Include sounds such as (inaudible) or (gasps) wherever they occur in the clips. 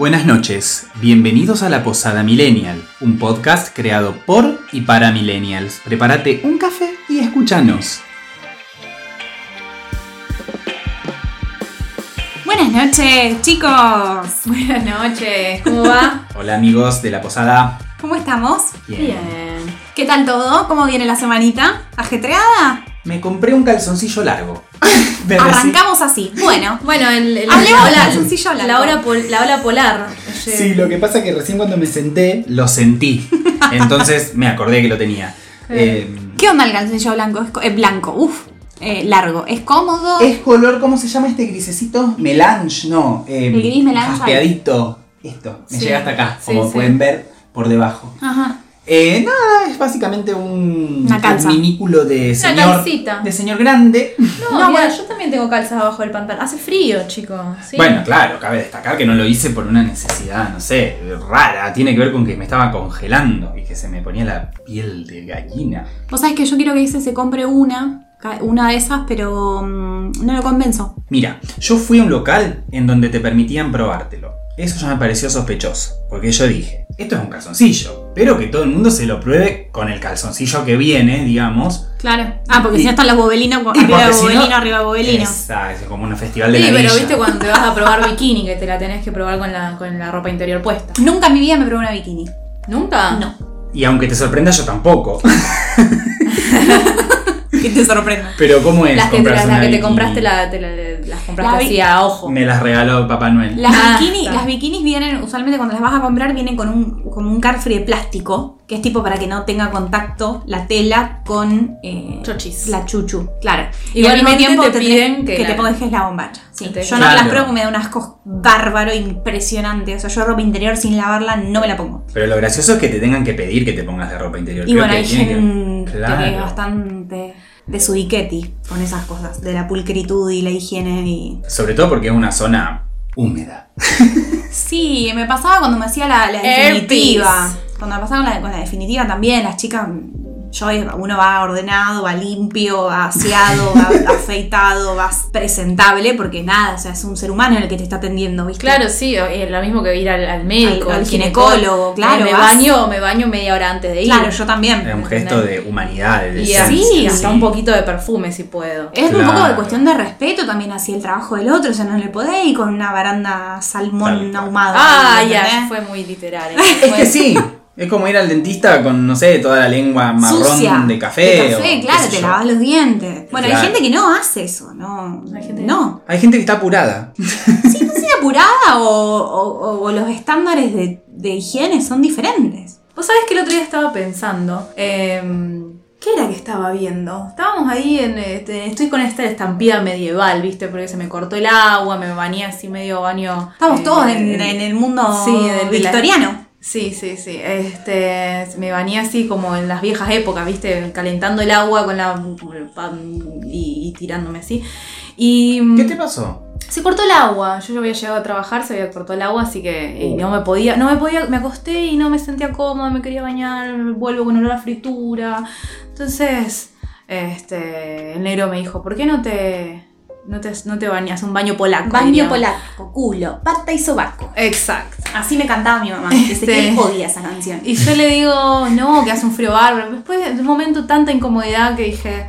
Buenas noches, bienvenidos a La Posada Millennial, un podcast creado por y para millennials. Prepárate un café y escúchanos. Buenas noches, chicos. (laughs) Buenas noches, ¿cómo va? Hola amigos de La Posada. ¿Cómo estamos? Bien. ¿Qué tal todo? ¿Cómo viene la semanita? ¿Ajetreada? Me compré un calzoncillo largo. (laughs) Me Arrancamos así. Bueno, (laughs) Bueno, el, el- Hablemos la, largo. la hora pol- la ola polar. Sí, lo que pasa es que recién cuando me senté lo sentí. (laughs) Entonces me acordé que lo tenía. Eh, ¿qué onda el calzoncillo blanco? Es eh, blanco, uff, eh, largo. ¿Es cómodo? es color, ¿cómo se llama este grisecito? Melange, no. eh, El gris melange. Jaspeadito. Esto, me Sí, llega hasta acá, sí, como sí. pueden ver por debajo. Ajá. Eh, nada, es básicamente un, Una calza. un minículo de señor, calcita. de señor grande. (laughs) No, No, mira, bueno. yo también tengo calzas abajo del pantalón. Hace frío, chicos. ¿sí? Bueno, claro, cabe destacar que no lo hice por una necesidad, no sé, rara. Tiene que ver con que me estaba congelando y que se me ponía la piel de gallina. Vos sabés que yo quiero que ese se compre una, una de esas, pero mm, no lo convenzo. Mira, yo fui a un local en donde te permitían probártelo. Eso ya me pareció sospechoso, porque yo dije, esto es un calzoncillo, pero que todo el mundo se lo pruebe con el calzoncillo que viene, digamos. Claro. Ah, porque Y- si no están los bobelinos, y arriba de porque si no- bobelino, arriba de bobelino. Esa, es como un festival de Sí, pero viste cuando te vas a probar bikini, que te la tenés que probar con la, con la ropa interior puesta. Nunca en mi vida me probé una bikini. ¿Nunca? No. Y aunque te sorprenda, yo tampoco. (laughs) (laughs) Que te sorprenda. Pero ¿cómo es? Las que, las una que te compraste, la, te la- las compraste así a ojo. Me las regaló Papá Noel. Las, Ah, bikini, las bikinis vienen, usualmente cuando las vas a comprar, vienen con un, con un carfree de plástico, que es tipo para que no tenga contacto la tela con eh, Chochis. la chuchu. Claro. Igualmente te tendré- piden que te la- pongas la bombacha. Sí. Que te- Yo no Claro. las pruebo porque me da un asco bárbaro, impresionante. O sea, yo ropa interior sin lavarla no me la pongo. Pero lo gracioso es que te tengan que pedir que te pongas de ropa interior. Y Creo bueno, que hay que- gente que Claro. es bastante de su diqueti con esas cosas, de la pulcritud y la higiene y Sobre todo porque es una zona húmeda. (laughs) Sí, me pasaba cuando me hacía la, la definitiva. Cuando me pasaba con la, con la definitiva también, las chicas, yo, uno va ordenado, va limpio, va aseado, va (laughs) afeitado, va presentable, porque nada, o sea, es un ser humano el que te está atendiendo, ¿viste? Claro, sí, es lo mismo que ir al, al médico, Al- al ginecólogo, claro, Me, vas- baño, me baño media hora antes de ir. Claro, yo también. Es un gesto de humanidad, de Y decencia. así, hasta sí. un poquito de perfume si puedo. Es un poco de cuestión de respeto también hacia el trabajo del otro, o sea, no le podés ir con una baranda salmón ahumado. Ah, ya, fue muy literario. (laughs) Es que sí. Es como ir al dentista con, no sé, toda la lengua marrón Sucia. de café. De o café, claro, te yo. lavas los dientes. Bueno, Claro. hay gente que no hace eso, no. Hay gente- No. Hay gente que está apurada. Sí, no sé, apurada o, o- o los estándares de, de higiene son diferentes. Vos sabés que el otro día estaba pensando. em, ¿Qué era que estaba viendo? Estábamos ahí en. este, estoy con esta estampida medieval, ¿viste? Porque se me cortó el agua, me bañé así medio baño. Estamos eh, todos en, en el mundo Sí, de- de la- victoriano. Sí, sí, sí. Este, me bañé así como en las viejas épocas, ¿viste? Calentando el agua con la y, y tirándome así. Y ¿Qué te pasó? se cortó el agua. Yo ya había llegado a trabajar, se había cortado el agua, así que y no me podía, no me podía, me acosté y no me sentía cómoda, me quería bañar, vuelvo con olor a fritura. Entonces, este, el negro me dijo, ¿por qué no te no te, no te bañas un baño polaco? Baño polaco, culo, pata y sobaco. Exacto. Así me cantaba mi mamá, Este- que odia esa canción. Y yo le digo, no, que hace un frío bárbaro. Después de un momento tanta incomodidad que dije,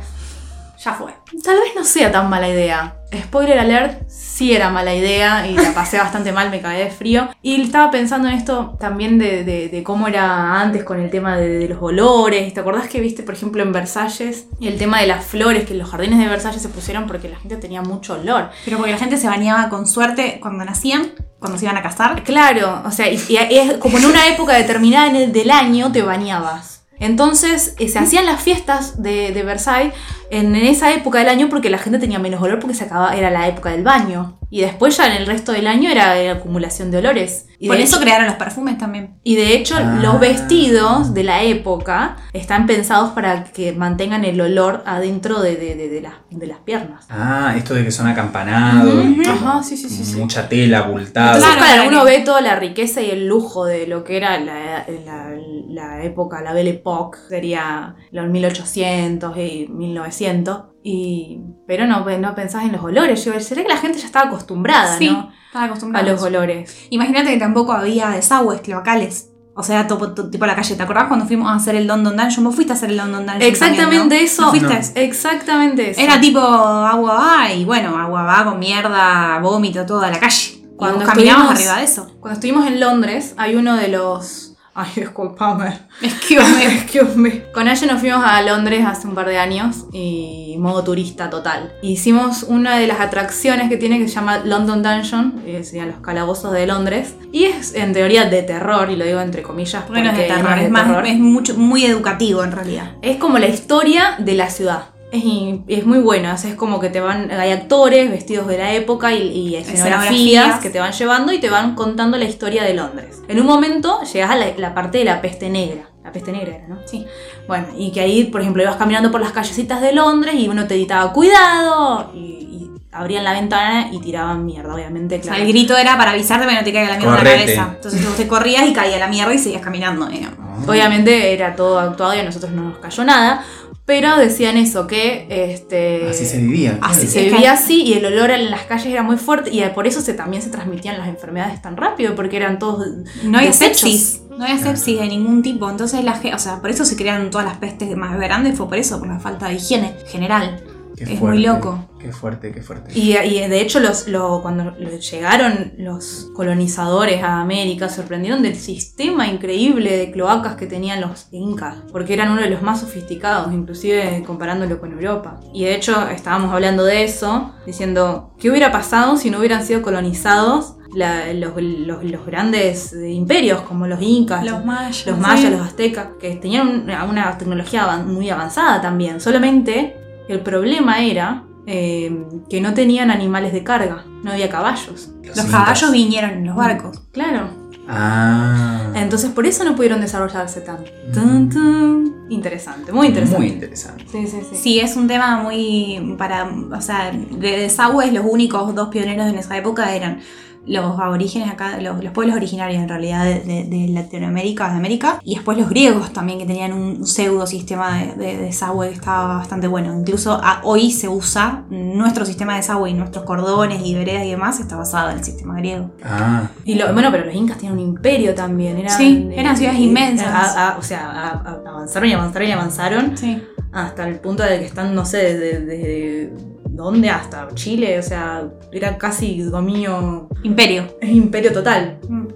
Ya fue. tal vez no sea tan mala idea. Spoiler alert, sí era mala idea y la pasé (laughs) bastante mal, me caí de frío. Y estaba pensando en esto también de, de- de cómo era antes con el tema de, de los olores. ¿Te acordás que viste, por ejemplo, en Versalles, el tema de las flores, que los jardines de Versalles se pusieron porque la gente tenía mucho olor? Pero porque la gente se bañaba con suerte cuando nacían, cuando se iban a casar. Claro, o sea, y, y es como en una época determinada en el- del año te bañabas. Entonces eh, se hacían las fiestas de, de Versailles en, en esa época del año porque la gente tenía menos olor porque se acababa, era la época del baño. Y después ya en el resto del año era la acumulación de olores. Y Por de eso hecho- crearon los perfumes también. y de hecho, Ah. los vestidos de la época están pensados para que mantengan el olor adentro de, de- de- de las, de las piernas. Ah, esto de que son acampanados. Como Ajá, sí, sí, sí, sí. Mucha tela abultada. Entonces, Claro, claro, para uno ve toda la riqueza y el lujo de lo que era la, la- la época, la Belle Époque, sería los 1800 y 1900. Y, pero no, no pensás en los olores. Yo será que la gente ya estaba acostumbrada, Sí, ¿no? estaba A acostumbrado. los olores. Imagínate que tampoco había desagües cloacales. O sea, to- to- tipo la calle. ¿Te acordás cuando fuimos a hacer el London Dungeon? Vos fuiste a hacer el London Dungeon. Exactamente también, ¿no? eso. ¿No fuiste? No. Exactamente eso. Era tipo agua va y bueno, agua va con mierda, vómito, toda la calle. Cuando estuvimos- arriba de eso. Cuando estuvimos en Londres, hay uno de los. Ay, disculpame. Excuse Excuse me. Con ella nos fuimos a Londres hace un par de años y modo turista total. Hicimos una de las atracciones que tiene que se llama London Dungeon, que serían los calabozos de Londres. Y es en teoría de terror, y lo digo entre comillas Bueno, es de porque no terror, es es, de más, terror. es mucho, muy educativo en realidad. Es como la historia de la ciudad. Es, in- es muy bueno, o sea, es como que te van, hay actores vestidos de la época y, y escenografías que te van llevando y te van contando la historia de Londres. En un momento llegas a la, la parte de la peste negra. La peste negra era, ¿no? Sí. Bueno, y que ahí, por ejemplo, ibas caminando por las callecitas de Londres y uno te gritaba ¡Cuidado! Y, y abrían la ventana y tiraban mierda, obviamente, O sea, claro. el grito era para avisarte para que no te caiga la mierda en la Correte. cabeza. Entonces vos te corrías y caía la mierda y seguías caminando. digamos. Obviamente era todo actuado y a nosotros no nos cayó nada. Pero decían eso, que este. Así se vivía. Así claro. se vivía así y el olor en las calles era muy fuerte y por eso se, también se transmitían las enfermedades tan rápido porque eran todos No había sepsis. No había sepsis de ningún tipo. Entonces, la, o sea, por eso se crearon todas las pestes más grandes. Fue por eso, por la falta de higiene general. Qué es fuerte, muy loco. Qué fuerte, qué fuerte. Y, y de hecho los, lo- cuando llegaron los colonizadores a América sorprendieron del sistema increíble de cloacas que tenían los incas, porque eran uno de los más sofisticados, inclusive comparándolo con Europa. Y de hecho estábamos hablando de eso, diciendo, ¿qué hubiera pasado si no hubieran sido colonizados la- los, los- los grandes imperios como los incas? Los mayas. los sí. mayas, los aztecas, que tenían una, una tecnología muy avanzada también. Solamente el problema era eh, que no tenían animales de carga, no había caballos. Los caballos vinieron en los barcos. Claro. Ah. Entonces por eso no pudieron desarrollarse tanto. Tun, tun. Interesante, muy interesante. Muy interesante. Sí, sí, sí. Sí, es un tema muy para, o sea, de desagües los únicos dos pioneros en esa época eran los aborígenes acá, los, los pueblos originarios en realidad de, de- de Latinoamérica, de América, y después los griegos también que tenían un pseudo sistema de, de desagüe que estaba bastante bueno. Incluso a- hoy se usa nuestro sistema de desagüe y nuestros cordones y veredas y demás está basado en el sistema griego. Ah. Y lo- bueno, pero los incas tenían un imperio también. Eran, Sí, eran ciudades inmensas. a- a- o sea, a- a- avanzaron y avanzaron y avanzaron. Sí. hasta el punto de que están, no sé, desde, desde dónde hasta Chile, o sea, era casi dominio, Imperio. es imperio total. Mm.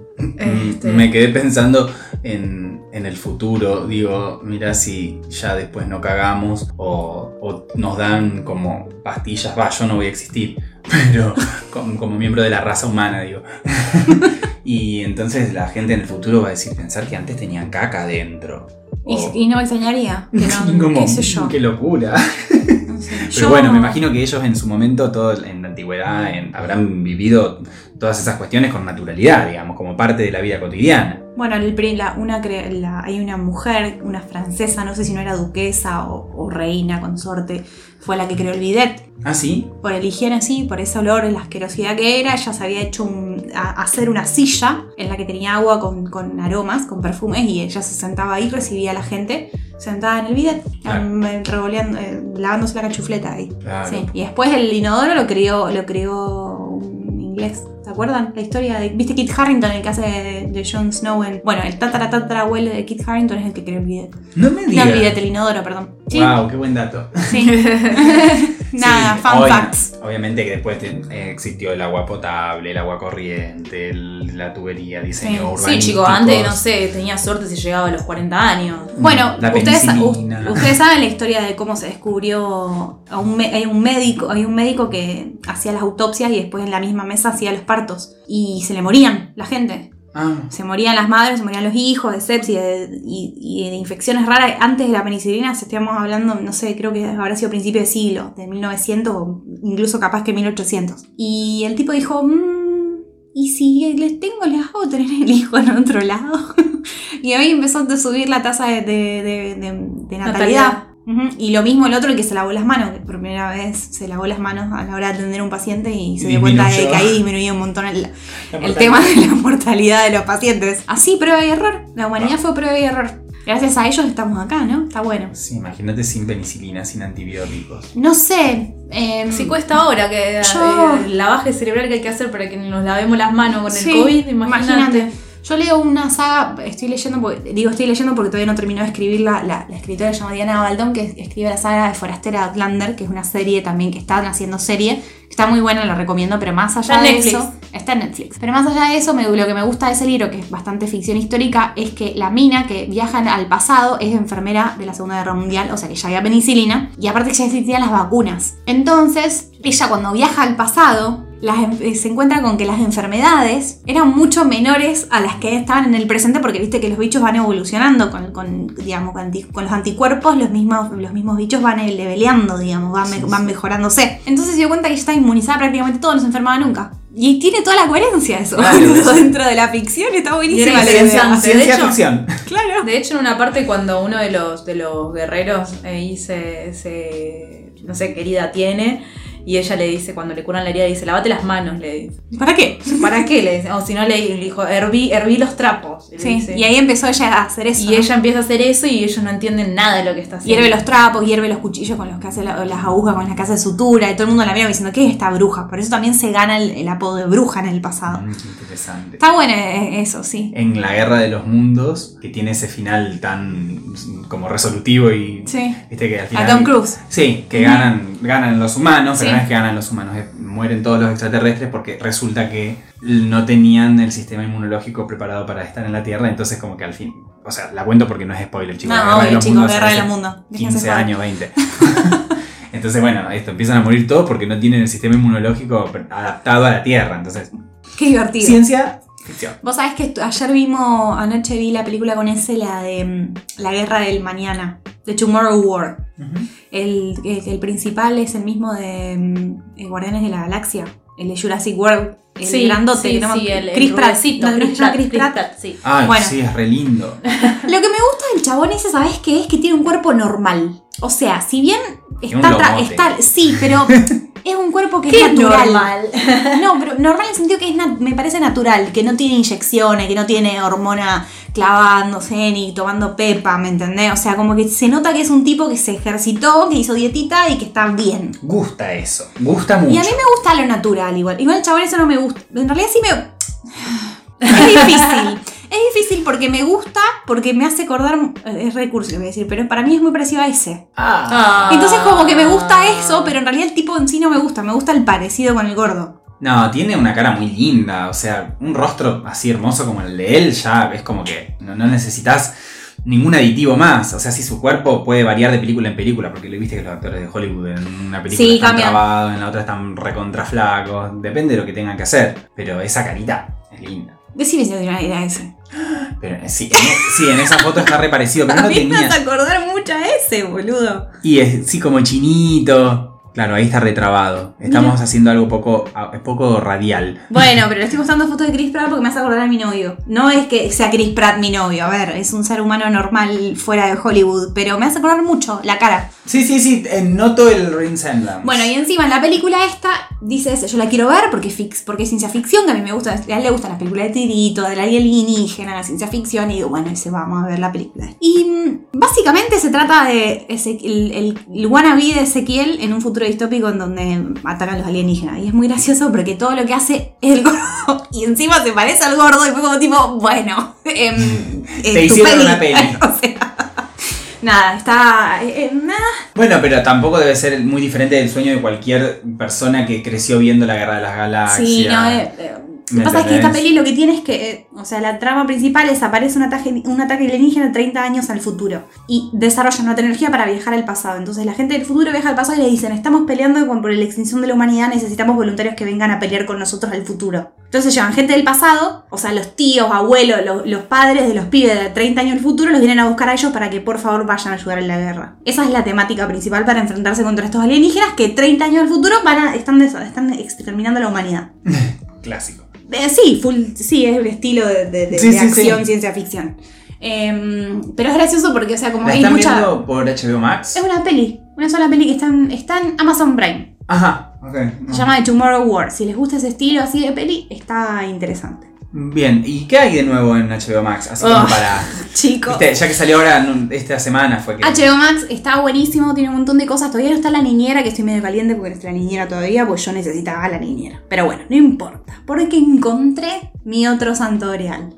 Este- Me quedé pensando en, en el futuro. Digo, mira si ya después no cagamos o, o nos dan como pastillas. Va, yo no voy a existir, (laughs) pero como, como miembro de la raza humana, digo. (laughs) y entonces la gente en el futuro va a decir, pensar que antes tenían caca adentro. Y, O- y no me extrañaría. Que (laughs) no, como, qué sé yo. Qué locura. Pero Yo- bueno, me imagino que ellos en su momento, todo en la antigüedad, en- habrán vivido todas esas cuestiones con naturalidad, digamos, como parte de la vida cotidiana. Bueno, el la- una, la- hay una mujer, una francesa, no sé si no era duquesa o, o reina, consorte, fue la que creó el bidet. Ah, sí. Por el higiene, sí, por ese olor, la asquerosidad que era, ella se había hecho un- a- hacer una silla en la que tenía agua con, con aromas, con perfumes, y ella se sentaba ahí, recibía a la gente sentada en el bidet, Claro. em, revoleando- eh, lavándose la cachufleta ahí. Claro. Sí. Y después el inodoro lo creó, lo creó un inglés. ¿Se acuerdan? La historia de. ¿Viste Kit Harrington, el que hace de, de Jon Snow? en- bueno, el tatara tatara abuelo de Kit Harrington es el que creó el bidet. No me No digas. el bidet, el inodoro, perdón. Sí. Wow, qué buen dato. Sí. (laughs) Nada, Sí, fun facts. Obviamente que después eh, existió el agua potable, el agua corriente, el- la tubería, diseño Sí. Sí, chicos, antes, no sé, tenía suerte si llegaba a los 40 años. Bueno, La ustedes, (laughs) ustedes saben la historia de cómo se descubrió a un, hay un médico, hay un médico que hacía las autopsias y después en la misma mesa hacía los partos y se le morían la gente. Ah, Se morían las madres, se morían los hijos de sepsis de- y, y de infecciones raras. Antes de la penicilina, si estamos hablando, no sé, creo que habrá sido principio de siglo, de 1900 o incluso capaz que 1800. Y el tipo dijo, "Mm, ¿y si les tengo, les hago tener el hijo en otro lado? (laughs) y ahí empezó a subir la tasa de, de- de- de- de natalidad. Ujú. Y lo mismo el otro, el que se lavó las manos, que por primera vez se lavó las manos a la hora de atender a un paciente y se dio cuenta de que ahí disminuyó un montón el, el tema de la mortalidad de los pacientes. Así, prueba y error. La humanidad fue prueba y error. Gracias a ellos estamos acá, ¿no? Está bueno. Sí, imagínate sin penicilina, sin antibióticos. No sé. em, Si cuesta ahora que Yo- eh, el lavaje cerebral que hay que hacer para que nos lavemos las manos con Sí, el COVID, imagínate. Yo leo una saga, estoy leyendo, porque, digo estoy leyendo porque todavía no terminó de escribir la, la, escritora llamada Diana Baldón, que escribe la saga de Forastera Outlander, que es una serie también que están haciendo serie. que Está muy buena, la recomiendo, pero más allá Está de Netflix. eso. Está en Netflix. Pero más allá de eso, me, lo que me gusta de ese libro, que es bastante ficción histórica, es que la mina que viaja al pasado es enfermera de la Segunda Guerra Mundial, o sea que ya había penicilina, y aparte que ya existían las vacunas. Entonces, ella cuando viaja al pasado, las eh, se encuentra con que las enfermedades eran mucho menores a las que estaban en el presente porque viste que los bichos van evolucionando con, con, digamos, con, los anticuerpos, los mismos, los mismos bichos van eh, leveleando, digamos, van, me- Sí, van sí. mejorándose. Entonces se dio cuenta que ella estaba inmunizada prácticamente todo, no se enfermaba nunca. Y tiene toda la coherencia eso Claro, (laughs) dentro de la ficción, está buenísima la idea. de hecho- ficción. Claro. De hecho, en una parte cuando uno de los, de los guerreros ahí se, se- no sé, qué herida tiene, y ella le dice, cuando le curan la herida, dice, lavate las manos, le dice. ¿Para qué? ¿Para qué? Le dice, o si no, le, le dijo, herví, herví los trapos. le Sí, dice. y ahí empezó ella a hacer eso. Y ¿no? ella empieza a hacer eso y ellos no entienden nada de lo que está haciendo. Hierve los trapos, hierve los cuchillos con los que hace la- las agujas, con las que hace sutura, y todo el mundo la mira diciendo, ¿qué es esta bruja? Por eso también se gana el, el apodo de bruja en el pasado. Mm, qué interesante. Está bueno eh, eso, sí. En la guerra de los mundos, que tiene ese final tan como resolutivo y. Sí. Viste que al A final. Tom Cruise. Sí, que ganan, ganan los humanos, pero. No es que ganan los humanos, es- mueren todos los extraterrestres porque resulta que no tenían el sistema inmunológico preparado para estar en la Tierra, entonces como que al fin, o sea, la cuento porque no es spoiler, chicos. No, obvio, chicos, guerra de hace los mundos. Déjense 15 joder. años, 20. (laughs) entonces, bueno, esto, empiezan a morir todos porque no tienen el sistema inmunológico adaptado a la Tierra, entonces, Qué divertido. ciencia, ficción. Vos sabés que ayer vimos, anoche vi la película con ese, la de mm, La Guerra del Mañana, de Tomorrow War. El, el, el principal es el mismo de mm, eh, Guardianes de la Galaxia, el de Jurassic World, el Sí, grandote, sí, que sí, el, el Chris Pratt. No, Chris Pratt, Chris Chris Pratt. Pratt, sí. Ay, Bueno. sí, es re lindo. (laughs) Lo que me gusta del chabón ese, ¿sabes qué es? Que tiene un cuerpo normal. O sea, si bien está, está sí, pero (laughs) es un cuerpo que ¿Qué es natural. normal? (laughs) No, pero normal en el sentido que es nat- me parece natural, que no tiene inyecciones, que no tiene hormona clavándose ni tomando pepa, ¿me entendés? O sea, como que se nota que es un tipo que se ejercitó, que hizo dietita y que está bien. Gusta eso, gusta mucho. Y a mí me gusta lo natural igual. Igual el chabón eso no me gusta. En realidad sí me... (laughs) Es difícil. Es difícil porque me gusta, porque me hace acordar... Es recurso lo voy a decir, pero para mí es muy parecido a ese. Ah. Entonces como que me gusta eso, pero en realidad el tipo en sí no me gusta. Me gusta el parecido con el gordo. No, tiene una cara muy linda, o sea, un rostro así hermoso como el de él, ya es como que no, no necesitas ningún aditivo más. O sea, si su cuerpo puede variar de película en película, porque le viste que los actores de Hollywood en una película Sí, están cambian. trabados, en la otra están recontra flacos, depende de lo que tengan que hacer. Pero esa carita es linda. Decime si no tiene una idea ese. Pero eh, sí, en, sí, en esa foto está re parecido, pero a no mí me tenía. hace acordar mucho a ese, boludo. Y es sí como chinito. Claro, ahí está retrabado. Estamos haciendo algo poco, poco radial. Bueno, (laughs) pero le estoy mostrando fotos de Chris Pratt porque me hace acordar a mi novio. No es que sea Chris Pratt mi novio, a ver, es un ser humano normal fuera de Hollywood, pero me hace acordar mucho la cara. Sí, sí, sí, eh, noto el resemblance. Bueno, y encima en la película esta dice eso, yo la quiero ver porque, es fix, porque es ciencia ficción, que a mí me gusta, a él le gustan las películas de tirito, del alienígena, la ciencia ficción, y digo, bueno, ese vamos a ver la película. Y mm, básicamente se trata de Eze- el, el, el wannabe de Ezequiel en un futuro distópico en donde atacan los alienígenas. Y es muy gracioso porque todo lo que hace es el gordo, (laughs) y encima se parece al gordo, y fue como tipo, bueno, (laughs) em, eh, Te hicieron una (laughs) peli. o sea, nada, está... eh, eh, nada, Bueno, pero tampoco debe ser muy diferente del sueño de cualquier persona que creció viendo la Guerra de las Galaxias. Sí, no, eh, eh, Lo ¿Me que pasa es que esta peli lo que tiene es que, eh, o sea, la trama principal es aparece un ataque, un ataque alienígena 30 años al futuro y desarrollan una tecnología para viajar al pasado. Entonces la gente del futuro viaja al pasado y le dicen, estamos peleando con, por la extinción de la humanidad, necesitamos voluntarios que vengan a pelear con nosotros al futuro. Entonces llevan gente del pasado, o sea, los tíos, abuelos, los, los padres de los pibes de 30 años al futuro, los vienen a buscar a ellos para que por favor vayan a ayudar en la guerra. Esa es la temática principal para enfrentarse contra estos alienígenas que 30 años al futuro van a, están, están exterminando la humanidad. (laughs) Clásico. Eh, sí, full, sí, es el estilo de, de- de- Sí, de sí, sí. acción, ciencia ficción. Em, pero es gracioso porque, o sea, como ¿La hay están mucha. viendo por HBO Max? Es una peli, una sola peli que está en, está en Amazon Prime. Ajá, ok. no. Se llama The Tomorrow War. Si les gusta ese estilo así de peli, está interesante. Bien, ¿y qué hay de nuevo en HBO Max? Así como Oh. para. (laughs) Chicos. Ya que salió ahora esta semana fue que. HBO Max está buenísimo, tiene un montón de cosas. Todavía no está la niñera, que estoy medio caliente porque no está la niñera todavía, pues yo necesitaba la niñera. Pero bueno, no importa, porque encontré mi otro santo grial.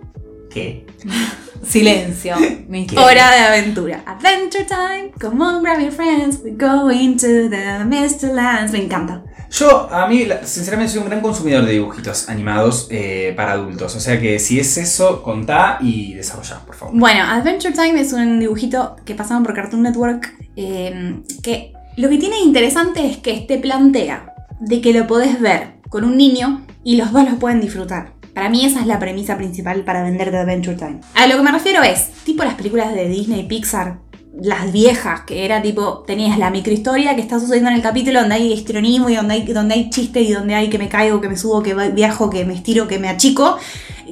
¿Qué? (laughs) Silencio. (laughs) Hora de aventura. Adventure time, come on, grab your friends, we're going to the Mr. Lands. Me encanta. Yo, a mí, sinceramente, soy un gran consumidor de dibujitos animados eh, para adultos. O sea que si es eso, contá y desarrollá, por favor. Bueno, Adventure Time es un dibujito que pasaban por Cartoon Network eh, que lo que tiene interesante es que te plantea de que lo podés ver con un niño y los dos lo pueden disfrutar. Para mí esa es la premisa principal para venderte Adventure Time. A lo que me refiero es, tipo las películas de Disney y Pixar, las viejas, que era tipo, tenías la microhistoria que está sucediendo en el capítulo donde hay histrionismo y donde hay, donde hay chiste y donde hay que me caigo, que me subo, que viajo, que me estiro, que me achico,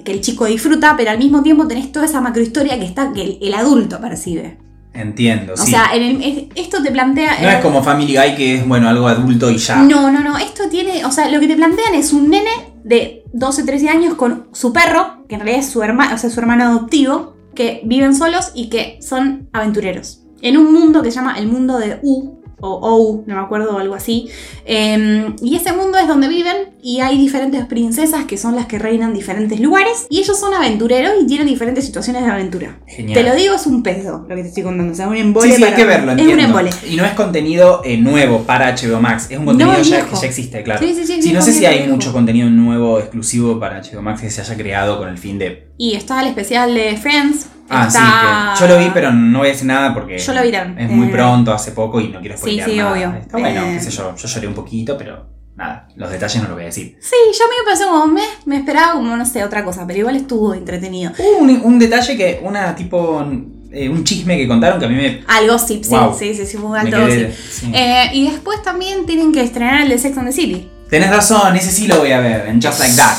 que el chico disfruta, pero al mismo tiempo tenés toda esa macrohistoria que está que el, el adulto percibe. Entiendo, O sí. sea, en el- es- esto te plantea. no es como Family Guy que es, bueno, algo adulto y ya. No, no, no. Esto tiene. O sea, lo que te plantean es un nene de 12, 13 años con su perro, que en realidad es su hermano, o sea, su hermano adoptivo, que viven solos y que son aventureros. En un mundo que se llama el mundo de U, o OU, no me acuerdo, o algo así. Eh, y ese mundo es donde viven y hay diferentes princesas que son las que reinan diferentes lugares. Y ellos son aventureros y tienen diferentes situaciones de aventura. Genial. Te lo digo, es un pedo lo que te estoy contando. O sea, un Sí, embole. sí, hay para- que verlo, Es entiendo. un embole. Y no es contenido eh, nuevo para HBO Max, es un contenido No, ya, que ya existe, claro. Sí, sí, sí, no viejo, sé si hay mucho contenido nuevo exclusivo para HBO Max que se haya creado con el fin de... Y está el especial de Friends. Ah, está- sí, que yo lo vi, pero no voy a decir nada porque Yo lo vi es muy Eh, pronto, hace poco y no quiero sí, spoilear sí, nada. obvio. Está bueno, Eh, qué sé yo, yo lloré un poquito, pero nada, los detalles no lo voy a decir. Sí, yo me pasó como me, me esperaba como, no sé, otra cosa, pero igual estuvo entretenido. Hubo un, un detalle que, una tipo, eh, un chisme que contaron que a mí me... Al gossip, sí, Wow. sí, sí, sí, fue un alto quedé- gossip. sí. Eh, y después también tienen que estrenar el de Sex and the City. Tenés razón, ese sí lo voy a ver, en Just Like That.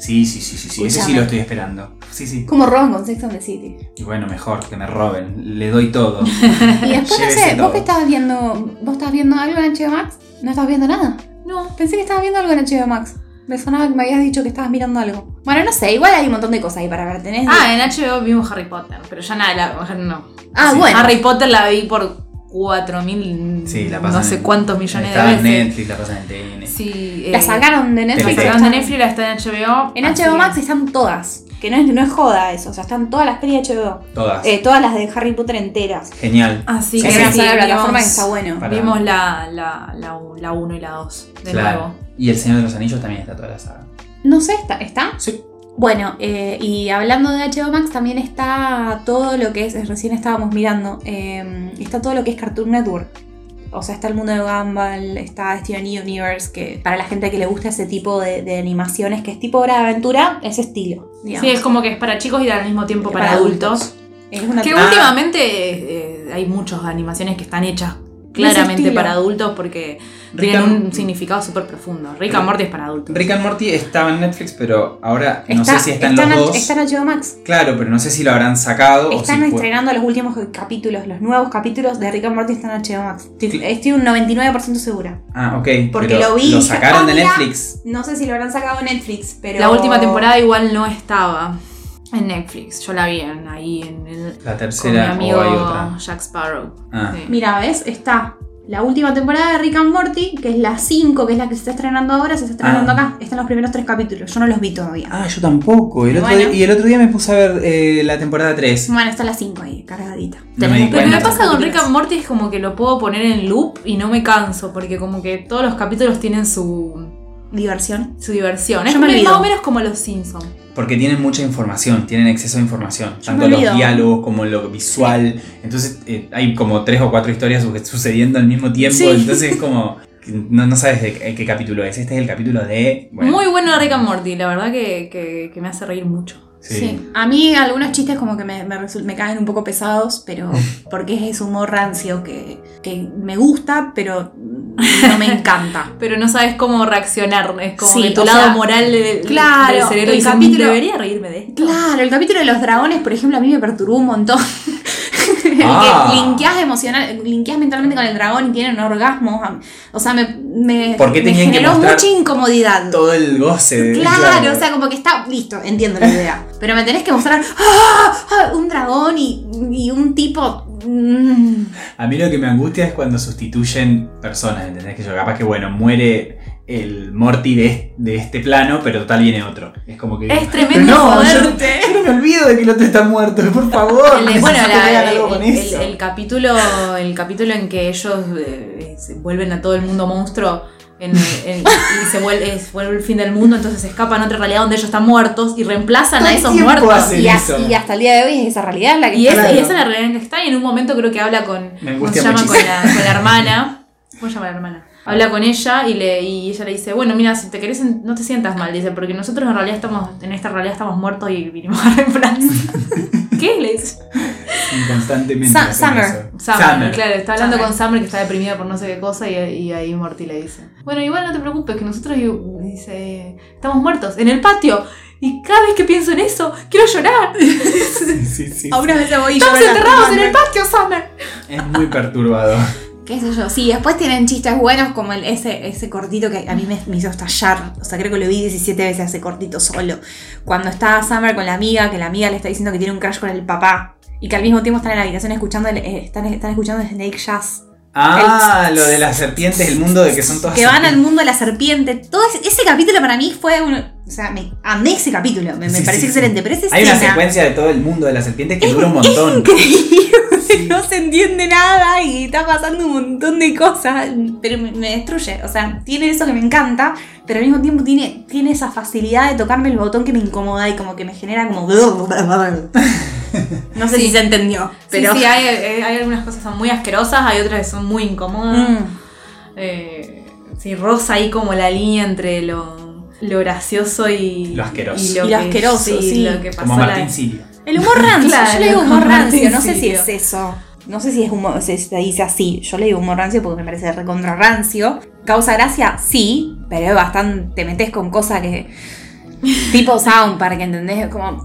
Sí, sí, sí, sí, sí, ese sí lo estoy esperando. Sí, sí. ¿Cómo roban con Sex and the City? Y bueno, mejor que me roben, le doy todo. (laughs) Y después, no sé, todo. ¿vos qué estabas viendo? ¿Vos estabas viendo algo en HBO Max? ¿No estabas viendo nada? No, pensé que estabas viendo algo en HBO Max. Me sonaba que me habías dicho que estabas mirando algo. Bueno, no sé, igual hay un montón de cosas ahí para ver. Tenés Ah, en HBO vimos Harry Potter, pero ya nada, la- no. Ah, sí. bueno. Harry Potter la vi por 4000, Sí, la no sé cuántos millones de Está en veces. Netflix, la pasan en TN. Sí, La eh, sacaron de Netflix. La sacaron de Netflix, la está en HBO. En así HBO Max están todas. Que no es, no es joda eso. O sea, están todas las pelis de HBO. Todas. Eh, todas las de Harry Potter enteras. Genial. Así Sí, que sí. La plataforma que está bueno. Para- Vimos la, la, la, la 1 y la 2 de Claro. nuevo. Y El Señor de los Anillos también está toda la saga. No sé, ¿está? ¿está? Sí. Bueno, eh, y hablando de HBO Max, también está todo lo que es, recién estábamos mirando, eh, está todo lo que es Cartoon Network. O sea, está el mundo de Gumball, está Steven Universe, que para la gente que le gusta ese tipo de, de animaciones, que es tipo hora de aventura, ese estilo. digamos. Sí, es como que es para chicos y al mismo tiempo para, Para adultos. Es una Que Ah. últimamente eh, hay muchas animaciones que están hechas claramente para adultos porque Rick tienen and- un significado súper profundo. Rick and Morty es para adultos. Rick and Morty estaba en Netflix, pero ahora no Está- sé si están está los en- dos. Está en HBO Max. Claro, pero no sé si lo habrán sacado o si Están estrenando los últimos capítulos, los nuevos capítulos de Rick and Morty están en HBO Max. Estoy, estoy un 99% segura. Ah, ok. Porque pero lo vi Lo sacaron de mira. Netflix. No sé si lo habrán sacado en Netflix, pero. La última temporada igual no estaba en Netflix. Yo la vi en- ahí en el, La con mi tercera amigo o hay otra. Jack Sparrow. Ah. Sí. Mira, ¿ves? Está la última temporada de Rick and Morty, que es la 5, que es la que se está estrenando ahora, se está estrenando Ah. acá. Están los primeros tres capítulos. Yo no los vi todavía. Ah, yo tampoco. El otro Bueno. día- y el otro día me puse a ver eh, la temporada 3. Bueno, está la 5 ahí, cargadita. No me di Tenemos Lo que Bueno, me pasa con. Rick and Morty es como que lo puedo poner en loop y no me canso, porque como que todos los capítulos tienen su, Diversión. su diversión. Yo Es me olvido. más o menos como los Simpsons. Porque tienen mucha información, tienen exceso de información. Yo tanto los diálogos como lo visual. Entonces eh, hay como tres o cuatro historias su- sucediendo al mismo tiempo. Sí. Entonces es como. No, no sabes de qué, qué capítulo es. Este es el capítulo de. bueno, Muy bueno Rick and Morty, la verdad que, que- que me hace reír mucho. Sí. Sí. A mí algunos chistes como que me, me, me caen un poco pesados, pero (laughs) porque es ese humor rancio que, que me gusta, pero no me encanta. (laughs) Pero no sabes cómo reaccionar. Es como Sí, que tu lado sea, moral del, claro, del cerebro el capítulo- debería reírme de esto. Claro, el capítulo de los dragones, por ejemplo, a mí me perturbó un montón. (laughs) (laughs) el Ah. que linkeás emocional, linkeás mentalmente con el dragón y tienen orgasmos. O sea, me, me, ¿Por qué me tenían que generó mucha incomodidad. Todo el goce. de- Claro, o sea, como que está listo, entiendo la idea. (laughs) Pero me tenés que mostrar ¡ah! ¡ah! un dragón y, y un tipo. mm, A mí lo que me angustia es cuando sustituyen personas, ¿entendés? Que yo capaz que, bueno, muere el Morty de, de este plano, pero total viene otro. Es como que... Es tremendo no, yo, joderte. yo no me olvido de que el otro está muerto, por favor. El bueno, que la- el, con el- eso. el capítulo, el capítulo en que ellos eh, se vuelven a todo el mundo monstruo en- en- y se vuelve, es- vuelve el fin del mundo, entonces se escapan a otra realidad donde ellos están muertos y reemplazan a esos muertos. y, a- eso. y hasta el día de hoy es esa realidad la que Y, es, Claro. y esa es la realidad en que está y en un momento creo que habla con, Me ¿cómo se llama? Con la, con la hermana. ¿Cómo se llama la hermana? Habla con ella y, le, y ella le dice, bueno, mira, si te querés, no te sientas mal, dice, porque nosotros en realidad estamos, en esta realidad estamos muertos y vinimos (laughs) a reemplazar. ¿Qué? Le dice. Constantemente Sa- Summer. Summer, claro, está hablando Summer. con Summer que está deprimida por no sé qué cosa y, y ahí Morty le dice, bueno, igual no te preocupes, que nosotros dice, estamos muertos en el patio y cada vez que pienso en eso, quiero llorar. (laughs) Sí, sí, sí. Voy y Estamos enterrados en el patio, Summer. Es muy perturbador. Qué sé yo, sí, después tienen chistes buenos como el, ese, ese cortito que a mí me, me hizo estallar, o sea, creo que lo vi 17 veces ese cortito solo, cuando está Summer con la amiga, que la amiga le está diciendo que tiene un crush con el papá, y que al mismo tiempo están en la habitación escuchando, el- eh, están, están escuchando Snake Jazz, Ah, lo de las serpientes, el mundo de que son todas que van al mundo de la serpiente, todo ese, ese capítulo para mí fue un, o sea, me amé ese capítulo, me, me Sí, pareció sí, excelente, sí. pero esa Hay una secuencia de todo el mundo de las serpientes que dura un montón. increíble, Sí. (laughs) no se entiende nada y está pasando un montón de cosas, pero me, me destruye. O sea, tiene eso que me encanta, pero al mismo tiempo tiene, tiene esa facilidad de tocarme el botón que me incomoda y como que me genera como... (laughs) No sé si se entendió, pero... Sí, sí, hay, eh, hay algunas cosas que son muy asquerosas, hay otras que son muy incómodas. Mm. Eh, sí, rosa ahí como la línea entre lo, lo gracioso y Lo asqueroso. Y lo asqueroso, sí. lo que pasó Como la- Martín Sirio. El humor (laughs) rancio, Claro, yo le digo humor rancio, no sé si es eso. No sé si es humor, se dice así. Yo le digo humor rancio porque me parece recontra rancio. Causa gracia, sí, pero es bastante. Te metes con cosas que. tipo (laughs) Sound Park, ¿entendés? Como.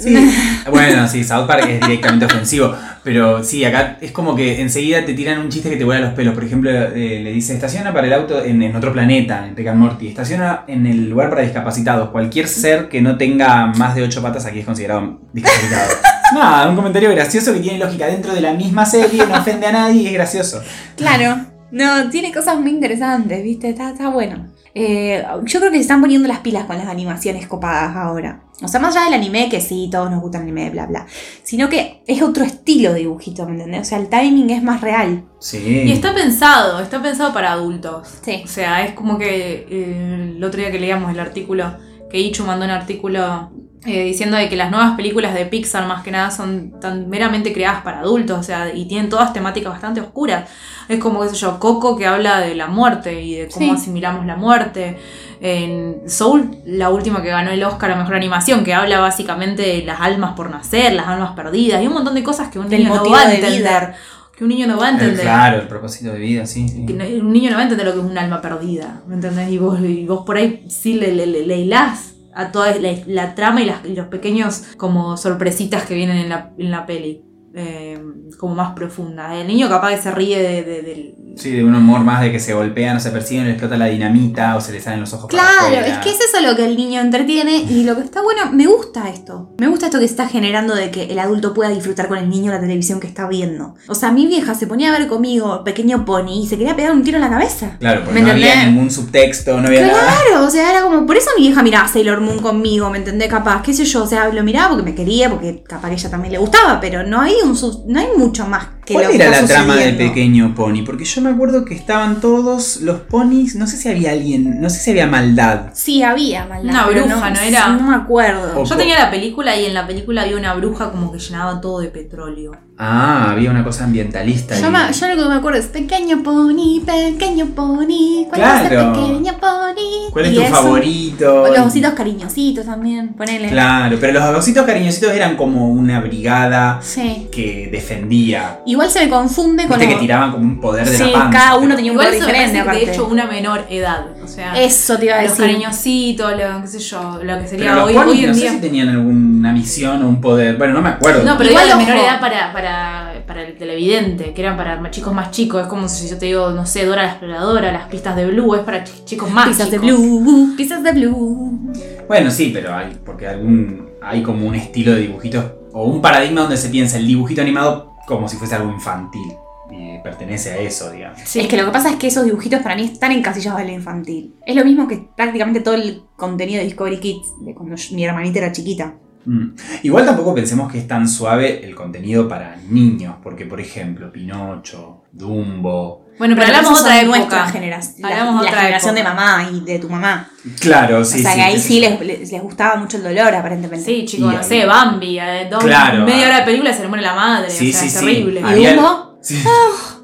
Sí. (laughs) Bueno, sí, South Park es directamente ofensivo. Pero sí, acá es como que enseguida te tiran un chiste que te vuela los pelos. Por ejemplo, eh, le dice, estaciona para el auto en, en otro planeta, en Rick and Morty. Estaciona en el lugar para discapacitados. Cualquier ser que no tenga más de ocho patas aquí es considerado discapacitado. (laughs) Nada, un comentario gracioso que tiene lógica dentro de la misma serie, no ofende a nadie y es gracioso. Claro. No, tiene cosas muy interesantes, ¿viste? Está, está bueno. Eh, yo creo que se están poniendo las pilas con las animaciones copadas ahora. O sea, más allá del anime, que sí, todos nos gusta el anime, bla, bla. Sino que es otro estilo de dibujito, ¿me entendés? O sea, el timing es más real. Sí. Y está pensado, está pensado para adultos. Sí. O sea, es como que eh, el otro día que leíamos el artículo, que Ichu mandó un artículo eh, diciendo de que las nuevas películas de Pixar más que nada son tan meramente creadas para adultos, o sea, y tienen todas temáticas bastante oscuras. Es como, qué sé yo, Coco que habla de la muerte y de cómo Sí. asimilamos la muerte. En Soul, la última que ganó el Oscar a Mejor Animación, que habla básicamente de las almas por nacer, las almas perdidas, y un montón de cosas que un Del niño no va a de entender. vida. Que un niño no va a Eh, entender. claro, el propósito de vida, sí. sí. Que no- un niño no va a entender lo que es un alma perdida, ¿me entendés? Y vos, y vos por ahí sí le, le, le- le hilás a toda la, la trama y, las, y los pequeños como sorpresitas que vienen en la, en la peli, eh, como más profundas. El niño capaz que se ríe de, de- del- Sí, de un humor más de que se golpean o se persiguen, le explota la dinamita o se le salen los ojos Claro, es que es eso lo que el niño entretiene y lo que está bueno, me gusta esto. Me gusta esto que se está generando de que el adulto pueda disfrutar con el niño la televisión que está viendo. O sea, mi vieja se ponía a ver conmigo Pequeño Pony y se quería pegar un tiro en la cabeza. Claro, porque ¿Me no había ningún subtexto, no había nada. Claro, o sea, era como, por eso mi vieja miraba Sailor Moon conmigo, ¿me entendés? Capaz, qué sé yo, o sea, lo miraba porque me quería, porque capaz que ella también le gustaba, pero no un no hay mucho más que ¿Cuál lo que era la trama de. Pequeño Pony? Porque yo me acuerdo que estaban todos los ponis, no sé si había alguien, no sé si había maldad. Sí, había maldad. Una bruja, ¿no era? No me acuerdo. O- Yo tenía la película y en la película había una bruja como que llenaba todo de petróleo. Ah, había una cosa ambientalista. Yo, ahí. me- yo lo que me acuerdo es pequeño pony, pequeño pony, ¿cuál es el pequeño pony? ¿Cuál es Y tu eso- favorito? Los ositos cariñositos también, ponele. Claro, pero los ositos cariñositos eran como una brigada Sí. que defendía. Igual se me confunde con Viste que los- tiraban como un poder de Sí, la panza. cada uno pero- tenía un Igual poder me diferente de hecho una menor edad. O sea, Eso te iba a los decir. cariñositos, lo, qué sé yo, lo que Pero sería los hoy, ponis hoy en no día. sé si tenían alguna misión o un poder. Bueno, no me acuerdo. No, pero Igual, de ojo. menor edad para, para, para el televidente, que eran para chicos más chicos. Es como si yo te digo, no sé, Dora la exploradora, las pistas de Blue, es para ch- chicos más Pizzas de chicos. blue, pizzas de blue. Bueno, sí, pero hay, porque algún, hay como un estilo de dibujitos o un paradigma donde se piensa el dibujito animado como si fuese algo infantil y pertenece a eso, digamos. Sí. Es que lo que pasa es que esos dibujitos para mí están encasillados en lo infantil. Es lo mismo que prácticamente todo el contenido de Discovery Kids, de cuando yo- mi hermanita era chiquita. Mm. Igual tampoco pensemos que es tan suave el contenido para niños, porque por ejemplo, Pinocho, Dumbo. Bueno, pero Bueno, hablamos de otra época. nuestra generación. La, Hablamos de la otra generación época. de mamá y de tu mamá. Claro, sí, o sea sí, que ahí sí les, les- les gustaba mucho el dolor, aparentemente. Sí, chicos, Y no sé, Bambi, eh, dos, Claro. media hora de película y se le muere la madre. Sí, o sea, sí, es sí. terrible. Ah, ¿Y Había- Dumbo? Sí.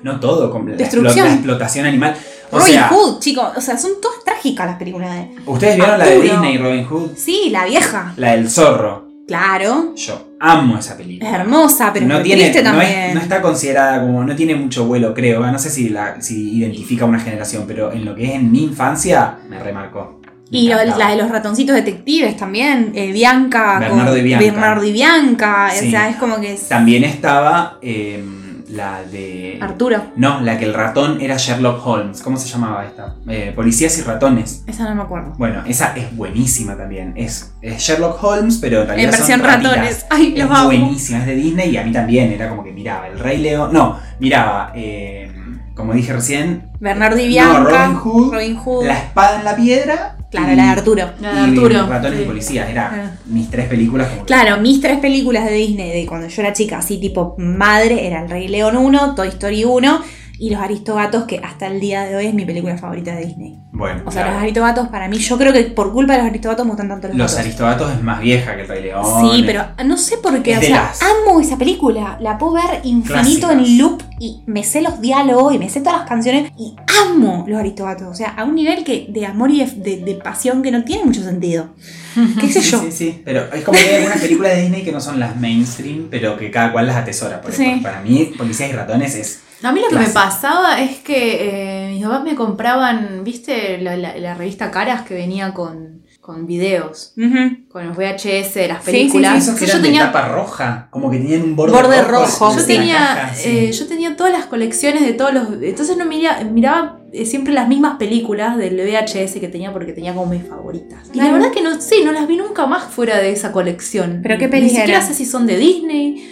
No todo, como la, Destrucción. la explotación animal. O Robin sea, Hood, chicos. O sea, son todas trágicas las películas de. ¿ustedes vieron la de. Disney, Robin Hood? Sí, la vieja. La del zorro. Claro. Yo amo esa Es película. hermosa, pero no es tiene, triste no, es- no está considerada como, no tiene mucho vuelo, creo. No sé si, la, si identifica una generación, pero en lo que es en mi infancia, me remarcó. Me Y encantaba. la de los ratoncitos detectives también, eh, Bianca. Bernardo con- y Bianca. Bernardo y Bianca. Sí. O sea, es como que es. También estaba eh, la de. Arturo. No, la que el ratón era Sherlock Holmes. ¿Cómo se llamaba esta? Eh, Policías y ratones. Esa no me acuerdo. Bueno, esa es buenísima también. Es, es Sherlock Holmes, pero en realidad En versión son ratitas. ratones. Ay, es los amo. buenísima, es de Disney y a mí también. Era como que miraba El Rey León. No, miraba, eh, como dije recién, Bernardo y No, Bianca. Robin Hood, Robin Hood. La Espada en la Piedra. Claro, y- la de Arturo. La de y Arturo, Ratones sí. y Policías. Era Ah. mis tres películas. Como que- Claro, mis tres películas de Disney de cuando yo era chica, así tipo madre, era El Rey León 1, Toy Story 1 y Los Aristogatos, que hasta el día de hoy es mi película favorita de Disney. Bueno, O sea, claro. Los Aristogatos para mí, yo creo que por culpa de Los Aristogatos me gustan tanto los, Los gatos. Aristogatos es más vieja que el Rey León. Sí, pero no sé por qué, Es o sea, las- amo esa película, la puedo ver infinito Clásicas. en loop y me sé los diálogos y me sé todas las canciones y amo los Aristogatos, o sea, a un nivel que de amor y de, de- de pasión que no tiene mucho sentido. (laughs) ¿Qué sé Sí, yo? sí, sí, pero es como que hay algunas películas de Disney que no son las mainstream, pero que cada cual las atesora. Porque Sí. para mí, Policías y Ratones es. A mí lo que me pasaba es que eh, mis papás me compraban, ¿viste? La, la- la revista Caras que venía con, con videos, con los VHS de las Sí, sí, películas. sí, Esos que eran yo tenía, de tapa roja, como que tenían un borde, Borde rojo. yo tenía, caja, sí. eh, yo tenía todas las colecciones de todos los. Entonces no miraba, miraba eh, siempre las mismas películas del VHS que tenía porque tenía como mis favoritas. Y la verdad que no sé, no las vi nunca más fuera de esa colección. ¿Pero qué Ni pelis siquiera sé si son de Disney.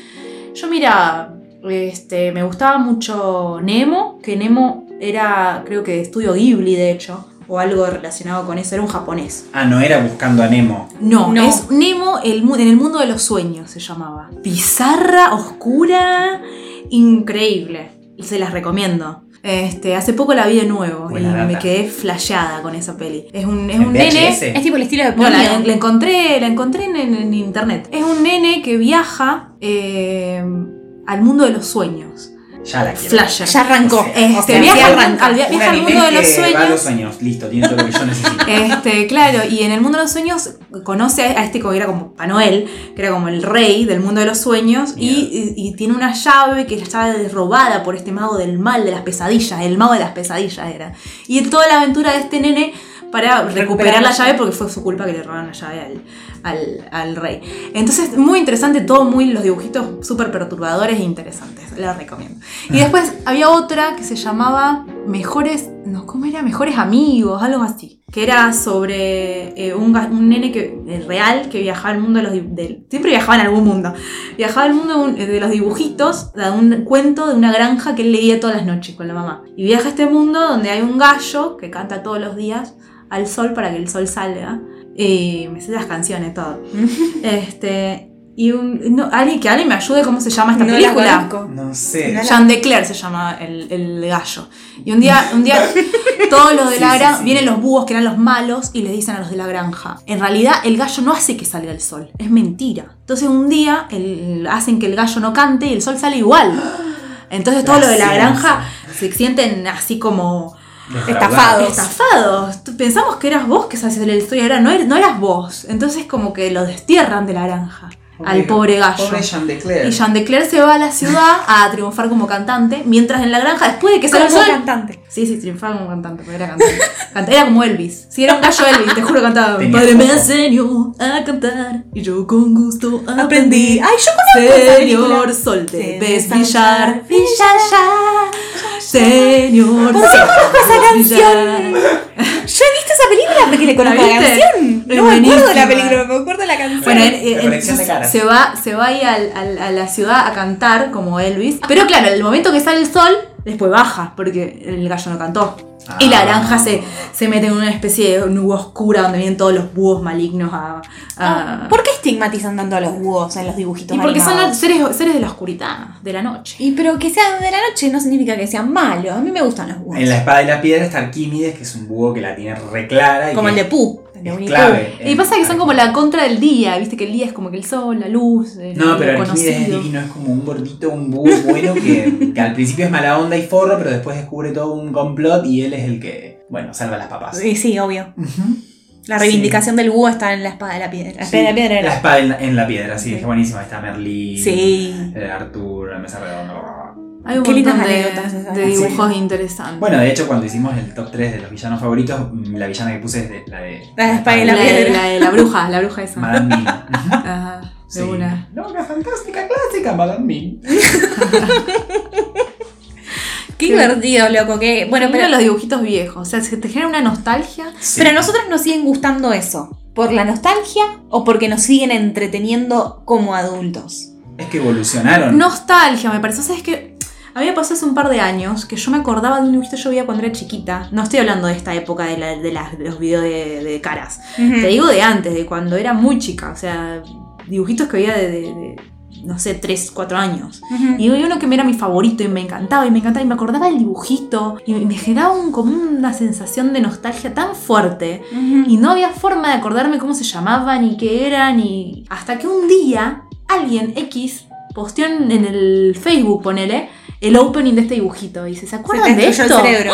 Yo mira, este, me gustaba mucho Nemo, que Nemo era, creo que de estudio Ghibli de hecho, o algo relacionado con eso, era un japonés. Ah, no era buscando a Nemo. No, No. es Nemo el en el mundo de los sueños se llamaba. Bizarra, oscura, increíble. Se las recomiendo. Este, hace poco la vi de nuevo Buena y me quedé flasheada con esa peli. Es un, es ¿En un nene. Es tipo el estilo de No, la, encontré, la encontré en, en- en internet. Es un nene que viaja eh, al mundo de los sueños. Ya la quiero. Flasher. Ya arrancó. O sea, Este, o sea, viaja, arranca. al, viaja al mundo de los que Va a sueños. los sueños, listo, tiene todo lo que yo necesito. (laughs) Este, claro, y en el mundo de los sueños conoce a a este que era como Panoel, que era como el rey del mundo de los sueños, y, y- y tiene una llave que estaba robada por este mago del mal, de las pesadillas, el mago de las pesadillas era. Y toda la aventura de este nene para recuperar, la llave porque fue su culpa que le robaron la llave al, al- al rey. Entonces, muy interesante, todo muy, los dibujitos súper perturbadores e interesantes, la recomiendo. Y después había otra que se llamaba Mejores, no, ¿cómo era? Mejores amigos, algo así. Que era sobre eh, un, un nene que, eh, real que viajaba al mundo de los del- siempre viajaba en algún mundo. Viajaba al mundo de, un- de los dibujitos, de un cuento de una granja que él leía todas las noches con la mamá. Y viaja a este mundo donde hay un gallo que canta todos los días al sol para que el sol salga. Y me sé las canciones, todo. (laughs) este. Y un, no, alguien que alguien me ayude cómo se llama esta No la película. conozco. No sé. La- Jean Declerc se llama el, el gallo. Y un día, un día (laughs) todos los de Sí, la granja, sí. vienen los búhos que eran los malos y les dicen a los de la granja. En realidad el gallo no hace que salga el sol, es mentira. Entonces un día el- hacen que el gallo no cante y el sol sale igual. (gasps) Entonces todos los de la La granja se sienten así como Estafados. estafados. Pensamos que eras vos que sabías el sol y ahora no, er- no eras vos. Entonces como que lo destierran de la granja. al pobre gallo. Pobre Jean de. Y Jean de Claire se va a la ciudad a triunfar como cantante, mientras en la granja, después de que sale Como cantante. Sí, sí, triunfaba como cantante, porque era cantante. Canta- Era como Elvis. Sí, era un gallo Elvis, te juro cantaba. Mi Tenía padre me enseñó a cantar y yo con gusto aprendí. Aprendí. Ay, yo conozco. Señor Sol, ves brillar, brillar. Señor ¿Por qué conozco esa canción? Yo he visto esa película porque le conozco ¿La canción. Es No me acuerdo de la película, me acuerdo de la canción. Bueno, él, él- Colección de entonces caras. se va, se va ahí al- al- a la ciudad a cantar como Elvis. Pero claro, el momento que sale el sol, después baja, porque el gallo no cantó. Y la Ah. granja se, se mete en una especie de nube oscura donde vienen todos los búhos malignos a. a- ¿Por qué estigmatizan tanto a los búhos en los dibujitos y porque son animados? seres, seres de la oscuridad, de la noche. Y pero que sean de la noche no significa que sean malos. A mí me gustan los búhos. En la espada y la piedra está Arquímedes, que es un búho que la tiene re clara. y Como que el de Pooh. De es clave. Y pasa que son como la contra del día, viste que el día es como que el sol, la luz, el- No, pero Arquímedes es divino, es como un gordito, un búho bueno que, que al principio es mala onda y forro, pero después descubre todo un complot y él es el que, bueno, salva las papas. Sí, sí, obvio. La reivindicación del búho está en la espada de la piedra. La Sí, espada de la piedra era. La espada en la, en la piedra, sí, Sí. es buenísima. Ahí está Merlín, Sí. eh, Arthur, la mesa redonda. Hay un Qué montón lindas de, anécdotas esas. de dibujos interesantes. Bueno, de hecho, cuando hicimos el top 3 de los villanos favoritos, mm, la villana que puse es de, la de. La de espada y la, la de, la de la bruja, la bruja esa. Madame. (laughs) Ajá, de Sí. una. Loca, fantástica, clásica, Madame Mim. (laughs) Qué divertido, loco. Que, bueno, Pero los dibujitos viejos, o sea, se te genera una nostalgia. Sí. pero a nosotros nos siguen gustando eso. ¿Por la nostalgia o porque nos siguen entreteniendo como adultos? Es que evolucionaron. Nostalgia, me parece. ¿Sabes qué? A mí me pasó hace un par de años que yo me acordaba de un dibujito que yo veía cuando era chiquita. No estoy hablando de esta época de, la- de las- de los videos de, de caras. Te digo de antes, de cuando era muy chica. O sea, dibujitos que veía de, no sé, 3, 4 años. Y había uno que me era mi favorito y me encantaba y me encantaba y me acordaba del dibujito y me generaba un, como una sensación de nostalgia tan fuerte Ujú. y no había forma de acordarme cómo se llamaban ni qué eran y hasta que un día alguien X posteó en, en el Facebook, ponele, el opening de este dibujito y dice, ¿se Se acuerdan te de esto? el cerebro.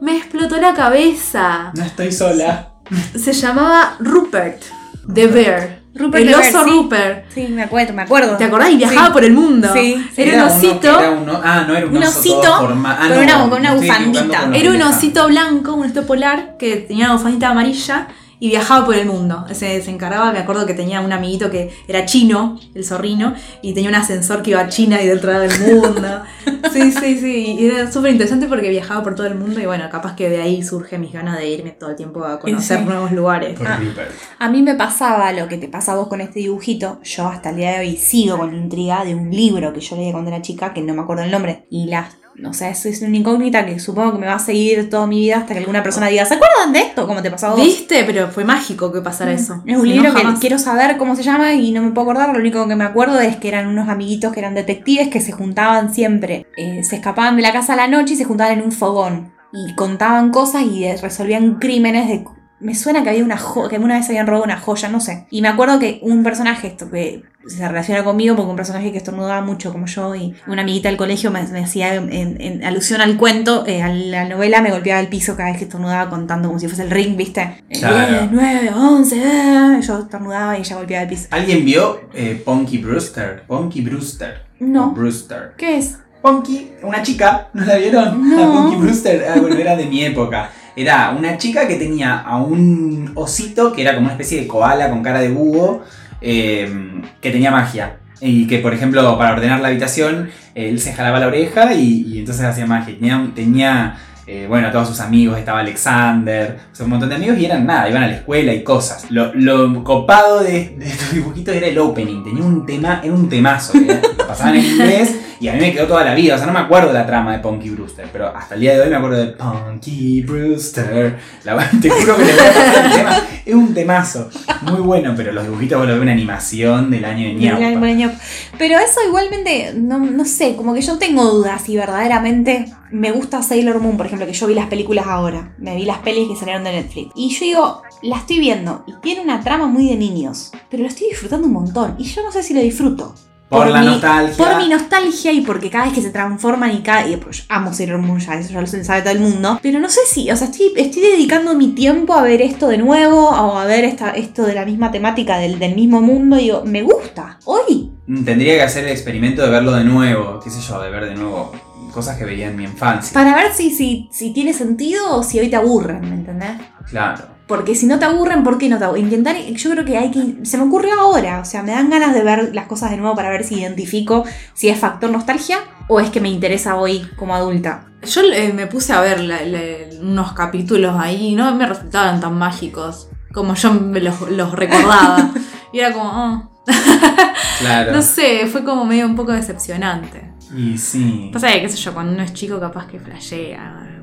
Me explotó la cabeza. No estoy sola. Se llamaba Rupert the Bear. Rupert el oso sí. Rupert. Sí, me acuerdo, me acuerdo. ¿Te acordás? Y viajaba Sí. por el mundo. Sí, sí. Era, un osito. que era uno- ah, no era un, Un osito todo forma- ah, con no, una- con bufandita. con Era un osito blanco, un osito polar, que tenía una bufandita amarilla y viajaba por el mundo. Se, se encargaba, me acuerdo que tenía un amiguito que era chino, el zorrino, y tenía un ascensor que iba a China y del otro lado del mundo. (laughs) Sí, sí, sí. Y era súper interesante porque viajaba por todo el mundo y bueno, capaz que de ahí surge mis ganas de irme todo el tiempo a conocer Sí. nuevos lugares. Ah. A mí me pasaba lo que te pasa a vos con este dibujito. Yo hasta el día de hoy sigo con la intriga de un libro que yo leí cuando era chica, que no me acuerdo el nombre. Y la, o sea, eso es una incógnita que supongo que me va a seguir toda mi vida hasta que alguna persona diga, ¿se acuerdan de esto? Como te pasó a vos. ¿Viste? Pero fue mágico que pasara eso. Es un Si no, libro que jamás. quiero saber cómo se llama y no me puedo acordar. Lo único que me acuerdo es que eran unos amiguitos que eran detectives que se juntaban siempre. eh, se escapaban de la casa a la noche y se juntaban en un fogón. Y contaban cosas y resolvían crímenes de... Me suena que había una joya, que una vez habían robado una joya, no sé. Y me acuerdo que un personaje, esto que se relaciona conmigo, porque un personaje que estornudaba mucho como yo y una amiguita del colegio me, me hacía en, en alusión al cuento, eh, a la novela, me golpeaba el piso cada vez que estornudaba contando como si fuese el ring, ¿viste? Eh, Claro. 10, 9, 11, eh, yo estornudaba y ella golpeaba el piso. ¿Alguien vio eh, Punky Brewster? Punky Brewster. No. Brewster. ¿Qué es? Punky, una chica, ¿no la vieron? No. (laughs) Punky Brewster, ah, bueno, era de mi época. Era una chica que tenía a un osito que era como una especie de koala con cara de búho, eh, que tenía magia. Y que, por ejemplo, para ordenar la habitación, él se jalaba la oreja y, y entonces hacía magia. Tenía, tenía eh, bueno, todos sus amigos, estaba Alexander, un montón de amigos y eran nada, iban a la escuela y cosas. Lo, lo copado de, estos dibujitos era el opening, tenía un tema, era un temazo, que lo pasaban en inglés y a mí me quedó toda la vida, o sea, no me acuerdo de la trama de Punky Brewster, pero hasta el día de hoy me acuerdo de Punky Brewster. (laughs) Te juro que le voy a pasar el tema, es un temazo, muy bueno, pero los dibujitos lo ves una animación del año de de ñaupa. Pero eso igualmente, no, no sé, como que yo tengo dudas si verdaderamente me gusta Sailor Moon, por ejemplo, que yo vi las películas ahora, me vi las pelis que salieron de Netflix. Y yo digo, la estoy viendo y tiene una trama muy de niños, pero lo estoy disfrutando un montón y yo no sé si lo disfruto. Por la mi, nostalgia. Por mi nostalgia y porque cada vez que se transforman y cada. Y pues, amo Sailor Moon, ya eso ya lo sabe todo el mundo. Pero no sé si, o sea, estoy, estoy dedicando mi tiempo a ver esto de nuevo o a ver esta, esto de la misma temática del, del mismo mundo. Y digo, me gusta. Hoy. Mm, Tendría que hacer el experimento de verlo de nuevo, qué sé yo, de ver de nuevo cosas que veía en mi infancia. Para ver si, si, si tiene sentido o si hoy te aburren, ¿me entendés? Claro. Porque si no te aburren, ¿por qué no te aburren? Intentar, yo creo que hay que. Se me ocurrió ahora, o sea, me dan ganas de ver las cosas de nuevo para ver si identifico si es factor nostalgia o es que me interesa hoy como adulta. Yo eh, me puse a ver la- la- unos capítulos ahí y no me resultaban tan mágicos como yo me los, los recordaba. (laughs) y era como, oh. Claro. (laughs) no sé, fue como medio un poco decepcionante. Y sí. Pasa que, qué sé yo, cuando uno es chico capaz que flashea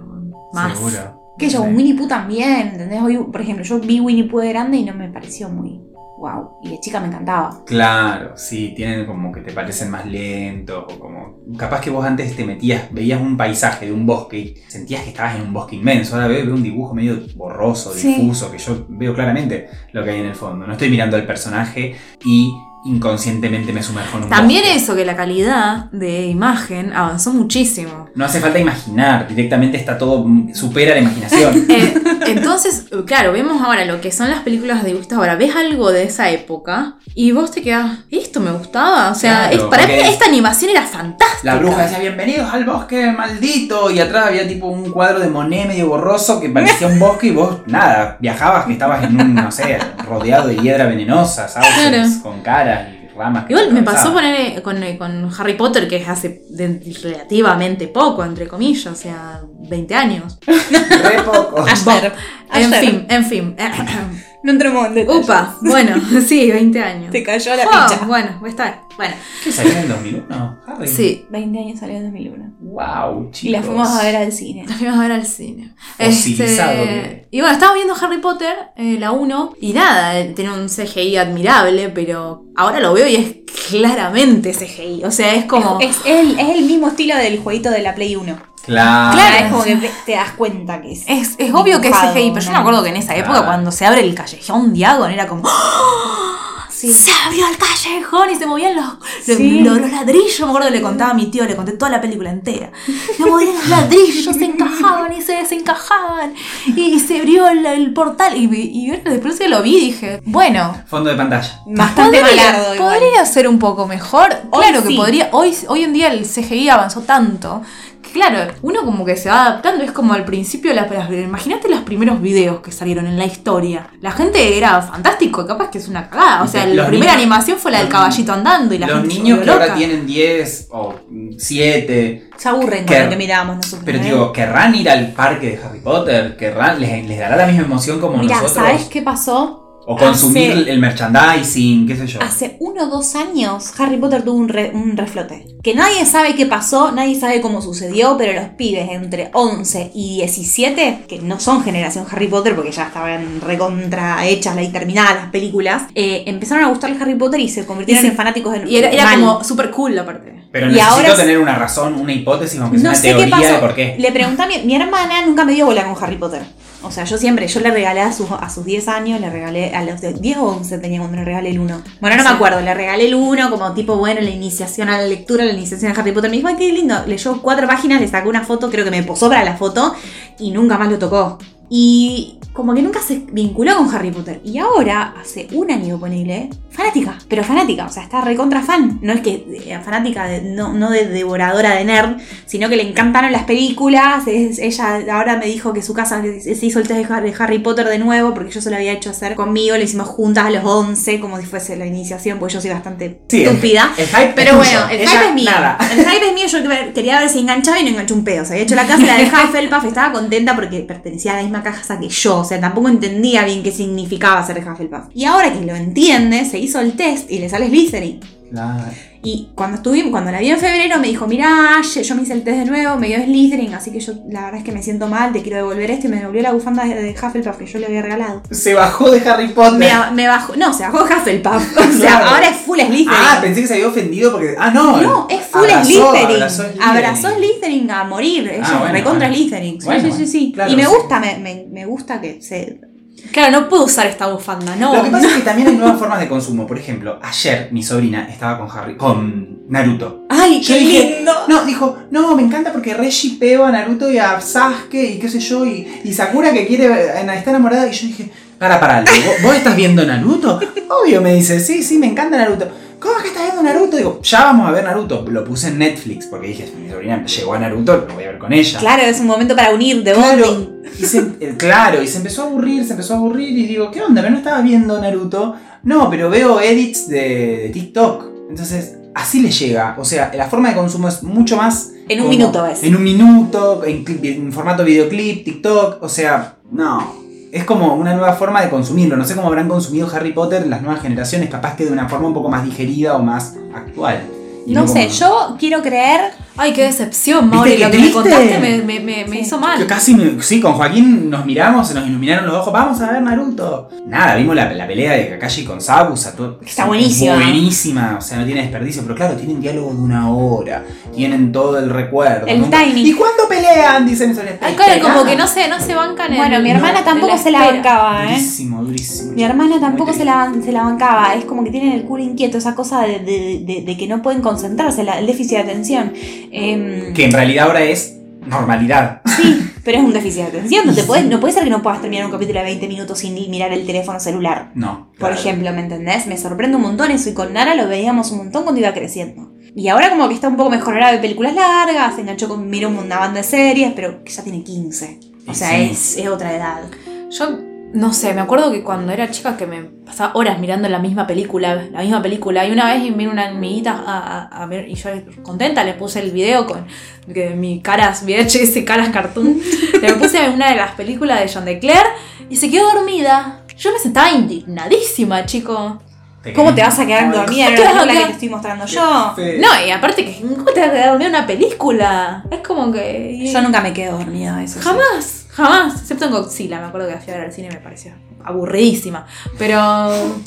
más. Seguro. Que yo, Sí. Winnie Pooh también, ¿entendés? Hoy, por ejemplo, yo vi Winnie Pooh de grande y no me pareció muy wow. Y de chica me encantaba. Claro, sí, tienen como que te parecen más lentos o como... Capaz que vos antes te metías, veías un paisaje de un bosque y sentías que estabas en un bosque inmenso. Ahora veo, veo un dibujo medio borroso, Sí. difuso, que yo veo claramente lo que hay en el fondo. No estoy mirando al personaje y inconscientemente me sumerjo en un También bosque. eso, que la calidad de imagen avanzó muchísimo. No hace falta imaginar, directamente está todo, supera la imaginación. (laughs) Eh, entonces, claro, vemos ahora lo que son las películas de dibujos. Ahora, ves algo de esa época y vos te quedás, esto me gustaba. O sea, Claro, es- para mí esta animación era fantástica. La bruja decía, bienvenidos al bosque maldito. Y atrás había tipo un cuadro de Monet medio borroso que parecía un bosque y vos, nada, viajabas que estabas en un, no sé, rodeado de hiedra venenosa, ¿sabes? Claro. Con caras y ramas. que Igual me pasó poner con, con Harry Potter, que es hace de- relativamente poco, entre comillas, o sea, 20 años. Re poco. (laughs) Ayer. En Ayer. fin, en fin. (clears throat) No entremos en detalles. Upa, bueno, (laughs) sí, 20 años. Te cayó la ficha. bueno, va a estar. Bueno, ¿Qué salió en el 2001? Harry. sí. 20 años salió en 2001. Wow, chicos. Y la fuimos a ver al cine. La fuimos a ver al cine. Fosilizado, Este, y bueno, estaba viendo Harry Potter, eh, la 1, y nada, eh, tiene un CGI admirable, pero ahora lo veo y es claramente CGI. O sea, es como. Es, el, es el mismo estilo del jueguito de la Play 1. Claro. Claro. es como que te- das cuenta que es. Es, es obvio que es CGI, pero yo me acuerdo que en esa época, Claro. cuando se abre el callejón Diagon, era como. ¡Oh! Sí. Se abrió el callejón y se movían los, los, Sí. los- los ladrillos. Me acuerdo que le contaba a mi tío, le conté toda la película entera. Se movían los ladrillos, se encajaban y se desencajaban. Y, y se abrió el, el portal. Y, y después que lo vi dije, bueno. Fondo de pantalla. Bastante podría, malardo podría ser un poco mejor. Hoy claro que podría. Hoy, hoy en día el CGI avanzó tanto. Claro, uno como que se va adaptando, es como al principio, las, las- imagínate los primeros videos que salieron en la historia. La gente era fantástico, capaz que es una cagada. O sea, Los la primera niños- animación fue la del caballito andando y la Los gente niños que ahora tienen 10 o 7, Se aburren con Que- lo que mirábamos nosotros. pero ¿eh? digo, ¿querrán ir al parque de Harry Potter? ¿Querrán, les, les dará la misma emoción como Mira, nosotros? ¿sabes qué pasó? O consumir Hace- el merchandising, qué sé yo. Hace uno o dos años Harry Potter tuvo un, re- un reflote. Que nadie sabe qué pasó, nadie sabe cómo sucedió, pero los pibes entre 11 y 17, que no son generación Harry Potter porque ya estaban recontra hechas y terminadas las películas, eh, empezaron a gustarle Harry Potter y se convirtieron Y en fanáticos de Y era, era como super cool la parte. Pero y necesito ahora tener una razón, una hipótesis, aunque sea No una sé qué teoría pasó. de por qué. Le pregunté a mi, mi hermana, nunca me dio bola con Harry Potter. O sea, yo siempre, yo le regalé a sus, a sus 10 años, le regalé, a los de 10 o 11 tenía cuando le regalé el 1. Bueno, no Sí. me acuerdo, le regalé el 1 como tipo, bueno, la iniciación a la lectura, la iniciación a Harry Potter. Me dijo, ay, qué lindo. Leyó cuatro páginas, le sacó una foto, creo que me posó para la foto y nunca más lo tocó. Y como que nunca se vinculó con Harry Potter. Y ahora, hace un año, ponele, fanática, pero fanática, o sea, está recontra fan. No es que eh, fanática, de- no, no de devoradora de nerd, sino que le encantaron las películas. es- ella ahora me dijo que su casa se hizo el test de Har- de Harry Potter de nuevo, porque yo se lo había hecho hacer conmigo, lo hicimos juntas a los 11, como si fuese la iniciación, porque yo soy bastante Sí, estúpida. El hype Pero es bueno, el ella, hype es mío. Nada. El hype es mío, yo quer- quería ver si enganchaba y no enganchó un pedo. Se había hecho la casa la de (laughs) Hufflepuff, estaba contenta porque pertenecía a la misma casa que yo. Sea, tampoco entendía bien qué significaba ser Hufflepuff. Y ahora que lo entiende, se hizo el test y le sale Slytherin. Claro. Y cuando estuvimos, cuando la vi en febrero, me dijo, mirá, yo me hice el test de nuevo, me dio Slytherin, así que yo la verdad es que me siento mal, te quiero devolver esto y me devolvió la bufanda de, de Hufflepuff que yo le había regalado. Se bajó de Harry Potter. Me, me bajó, no, se bajó Hufflepuff. (laughs) O sea, ahora es full Slytherin. Ah, pensé que se había ofendido porque. Ah, no. No, es full Abrazó, Slytherin. abrazó Slytherin. Abrazó Slytherin a morir. Ella Ah, bueno, recontra bueno. Slytherin. Sí, Bueno, sí, sí, sí. claro, y me sí. gusta, me, me- me gusta que se Claro, no puedo usar esta bufanda, no. Lo que pasa es que también hay nuevas (laughs) formas de consumo. Por ejemplo, ayer mi sobrina estaba con Harry, con Naruto. ¡Ay, Yo qué dije, lindo! No, dijo, no, me encanta porque re shippeo a Naruto y a Sasuke y qué sé yo, y, y Sakura que quiere, eh, está enamorada. Y yo dije, para, para, ¿vos, vos estás viendo Naruto? (laughs) Obvio, me dice, sí, sí, me encanta Naruto. ¿Cómo es que estás viendo Naruto? Digo, ya vamos a ver Naruto. Lo puse en Netflix porque dije, mi sobrina llegó a Naruto, lo voy a ver con ella. Claro, es un momento para unir de Claro, y se, claro, y se empezó a aburrir, se empezó a aburrir y digo, ¿qué onda? ¿Pero no estaba viendo Naruto? No, pero veo edits de, de TikTok. Entonces, así le llega. O sea, la forma de consumo es mucho más... En un minuto es. En un minuto, en formato videoclip, TikTok. O sea, no. Es como una nueva forma de consumirlo. No sé cómo habrán consumido Harry Potter las nuevas generaciones, capaz que de una forma un poco más digerida o más actual. Y No sé, como- yo quiero creer. Ay, qué decepción, ¿Viste Mauri. Lo que me contaste me, me, me, hizo mal. Yo casi, me- sí, con Joaquín nos miramos, se nos iluminaron los ojos, vamos a ver Naruto. Nada, vimos la, la pelea de Kakashi con Sabusa. todo- Está buenísima. Buenísima, o sea, no tiene desperdicio, pero claro, tienen diálogo de una hora, tienen todo el recuerdo. El nunca- timing. ¿Y cuándo pelean? Dicen eso. Ay, claro, como que no se, no se bancan en Bueno, mi hermana tampoco se la bancaba, ¿eh? Durísimo, durísimo. Mi hermana tampoco se la, se la bancaba. Es como que tienen el culo inquieto, esa cosa de, de- de- de que no pueden concentrarse, la- el déficit de atención. Em, Que en realidad ahora es normalidad. Sí, pero es un déficit de atención. No, te puedes, no puede ser que no puedas terminar un capítulo de 20 minutos sin ni mirar el teléfono celular. No. Por claro. ejemplo, ¿me entendés? Me sorprende un montón eso y con Nara lo veíamos un montón cuando iba creciendo. Y ahora como que está un poco mejor, ahora ve películas largas, se enganchó con, mira una banda de series, pero que ya tiene 15. O sea, Sí. es, es otra edad. Yo no sé, me acuerdo que cuando era chica que me pasaba horas mirando la misma película, la misma película, y una vez vino una amiguita a, a- a ver, y yo contenta le puse el video con que mi caras VHS, caras cartoon, (laughs) le puse una de las películas de John Declare y se quedó dormida. Yo me sentaba indignadísima, chico. ¿Cómo te vas a quedar dormida en ¿cómo te la vas a película que te estoy mostrando yo? No, y aparte que ¿cómo te vas a quedar dormida en una película? Es como que... Yo nunca me quedo dormida, eso. sí. Jamás. Excepto en Godzilla, me acuerdo que la fui a ver al cine y me pareció aburridísima. Pero.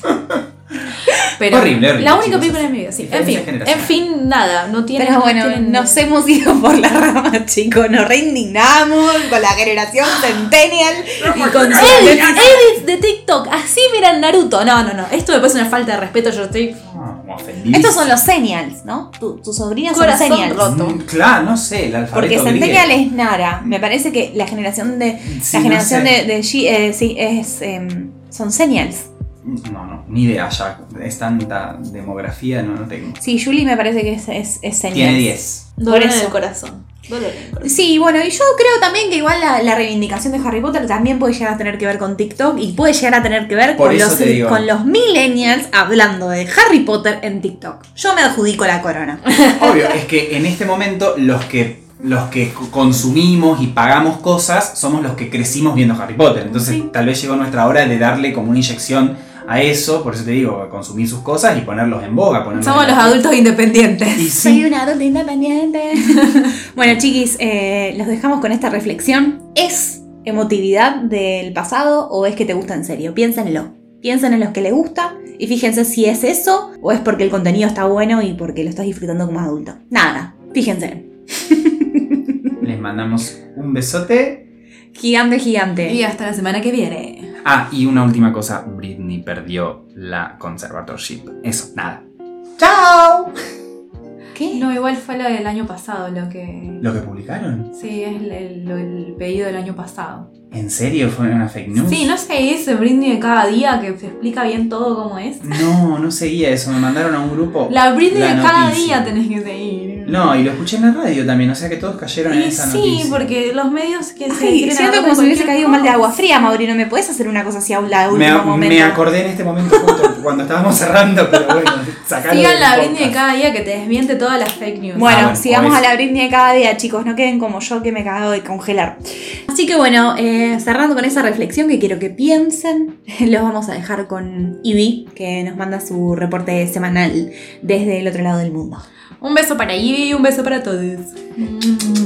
Pero. Horrible, horrible, La única película de mi vida, sí. En fin, en fin, nada. No tiene. Pero no bueno, tienen- nos hemos ido por la rama, chicos. Nos reindignamos con la generación (laughs) Centennial y con Edits, edits de TikTok. Así miran Naruto. No, no, no. Esto me parece una falta de respeto. Yo estoy. Ah, como ofendidísimo. Estos son los Senials, ¿no? Tu- Tus sobrinas son Senials. roto. Mm, Claro, no sé, el alfabeto Porque. Centennial es Nara. Me parece que la generación de. Sí, la no generación sé. de, de G- eh, sí, es. em, son Senials. No, no, ni idea ya. Es tanta demografía, no, no tengo. Sí, Julie me parece que es, es, es Senials. Tiene 10. Dolor en el corazón. Sí, bueno, y yo creo también que igual la, la reivindicación de Harry Potter también puede llegar a tener que ver con TikTok y puede llegar a tener que ver Por con los, con millennials hablando de Harry Potter en TikTok. Yo me adjudico la corona. (laughs) Obvio, es que en este momento los que los que consumimos y pagamos cosas somos los que crecimos viendo Harry Potter. Entonces Sí. tal vez llegó nuestra hora de darle como una inyección a eso, por eso te digo, consumir sus cosas y ponerlos en boga. Ponerlos Somos en los adultos independientes. Y Soy sí, una adulta independiente. (laughs) bueno, chiquis, eh, los dejamos con esta reflexión. ¿Es emotividad del pasado o es que te gusta en serio? Piénsenlo. Piensen en los que les gusta y fíjense si es eso o es porque el contenido está bueno y porque lo estás disfrutando como adulto. Nada, fíjense. les mandamos un besote. Gigante, gigante. Y hasta la semana que viene. Ah, y una última cosa, Britney perdió la conservatorship. Eso, nada. ¡Chao! ¿Qué? No, igual fue lo del año pasado lo que. ¿Lo que publicaron? Sí, es el, el- el pedido del año pasado. ¿En serio fue una fake news? Sí, no sé, ese Britney de cada día que se explica bien todo cómo es. No, no seguía eso. Me mandaron a un grupo. La Britney la de cada día tenés que seguir. No, y lo escuché en la radio también, o sea que todos cayeron en esa sí, noticia. porque los medios que se Ay, siento como si hubiese caído mal de agua fría, Mauri. No me puedes hacer una cosa así a un lado, me, último momento. me acordé en este momento justo (laughs) cuando estábamos cerrando, pero bueno, (laughs) sacalo Sigan la Britney de cada día que te desmiente todas las fake news. Bueno, Ah, bueno, sigamos a la Britney de cada día, chicos. No queden como yo que me cago de congelar. Así que bueno, eh, cerrando con esa reflexión que quiero que piensen, (laughs) los vamos a dejar con Ivy, que nos manda su reporte semanal desde el otro lado del mundo. Un beso para Ivy y un beso para todos.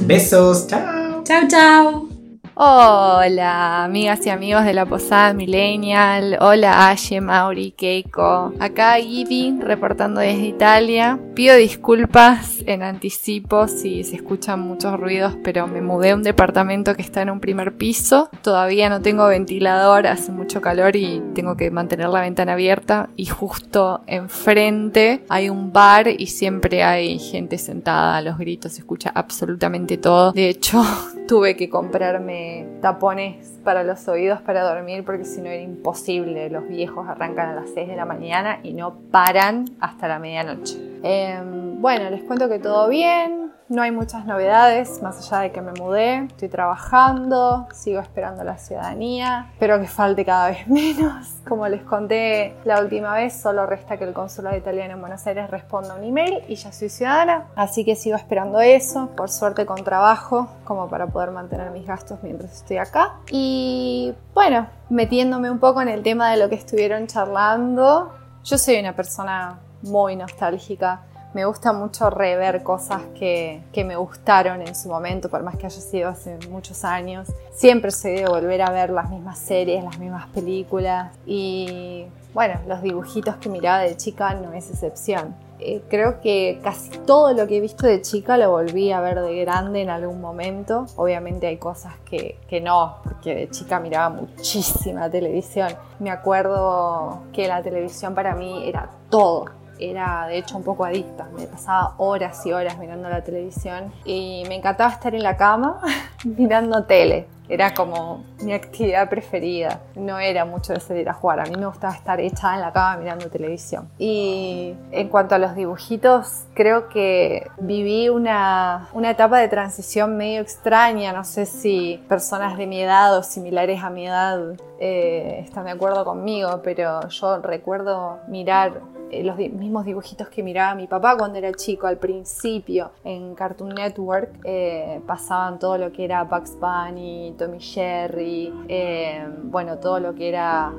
Besos, chao. Chau, chau. Hola, amigas y amigos de la Posada Millennial. Hola, Aye, Mauri, Keiko. Acá Gibi, reportando desde Italia. Pido disculpas en anticipo si se escuchan muchos ruidos, pero me mudé a un departamento que está en un primer piso. Todavía no tengo ventilador, hace mucho calor y tengo que mantener la ventana abierta. Y justo enfrente hay un bar y siempre hay gente sentada los gritos, se escucha absolutamente todo. De hecho, (laughs) tuve que comprarme tapones para los oídos para dormir porque si no era imposible. Los viejos arrancan a las 6 de la mañana y no paran hasta la medianoche. Em, bueno, les cuento que todo bien, no hay muchas novedades, más allá de que me mudé, estoy trabajando, sigo esperando la ciudadanía, espero que falte cada vez (laughs) menos. Como les conté la última vez, solo resta que el consulado italiano en Buenos Aires responda un email y ya soy ciudadana, así que sigo esperando eso, por suerte con trabajo, como para poder mantener mis gastos mientras estoy acá. Y bueno, metiéndome un poco en el tema de lo que estuvieron charlando, yo soy una persona muy nostálgica me gusta mucho rever cosas que, me gustaron en su momento, por más que haya sido hace muchos años. Siempre soy de volver a ver las mismas series, las mismas películas y bueno, los dibujitos que miraba de chica no es excepción. Eh, creo que casi todo lo que he visto de chica lo volví a ver de grande en algún momento. Obviamente hay cosas que, que no, porque de chica miraba muchísima televisión. Me acuerdo que la televisión para mí era todo era de hecho un poco adicta, me pasaba horas y horas mirando la televisión y me encantaba estar en la cama (laughs) mirando tele. Era como mi actividad preferida. No era mucho de salir a jugar. A mí me gustaba estar echada en la cama mirando televisión. Y en cuanto a los dibujitos, creo que viví una, una etapa de transición medio extraña. No sé si personas de mi edad o similares a mi edad eh, están de acuerdo conmigo, pero yo recuerdo mirar eh, los mismos dibujitos que miraba mi papá cuando era chico al principio en Cartoon Network eh, pasaban todo lo que era Bugs Bunny, Tommy Jerry, eh, bueno, todo lo que era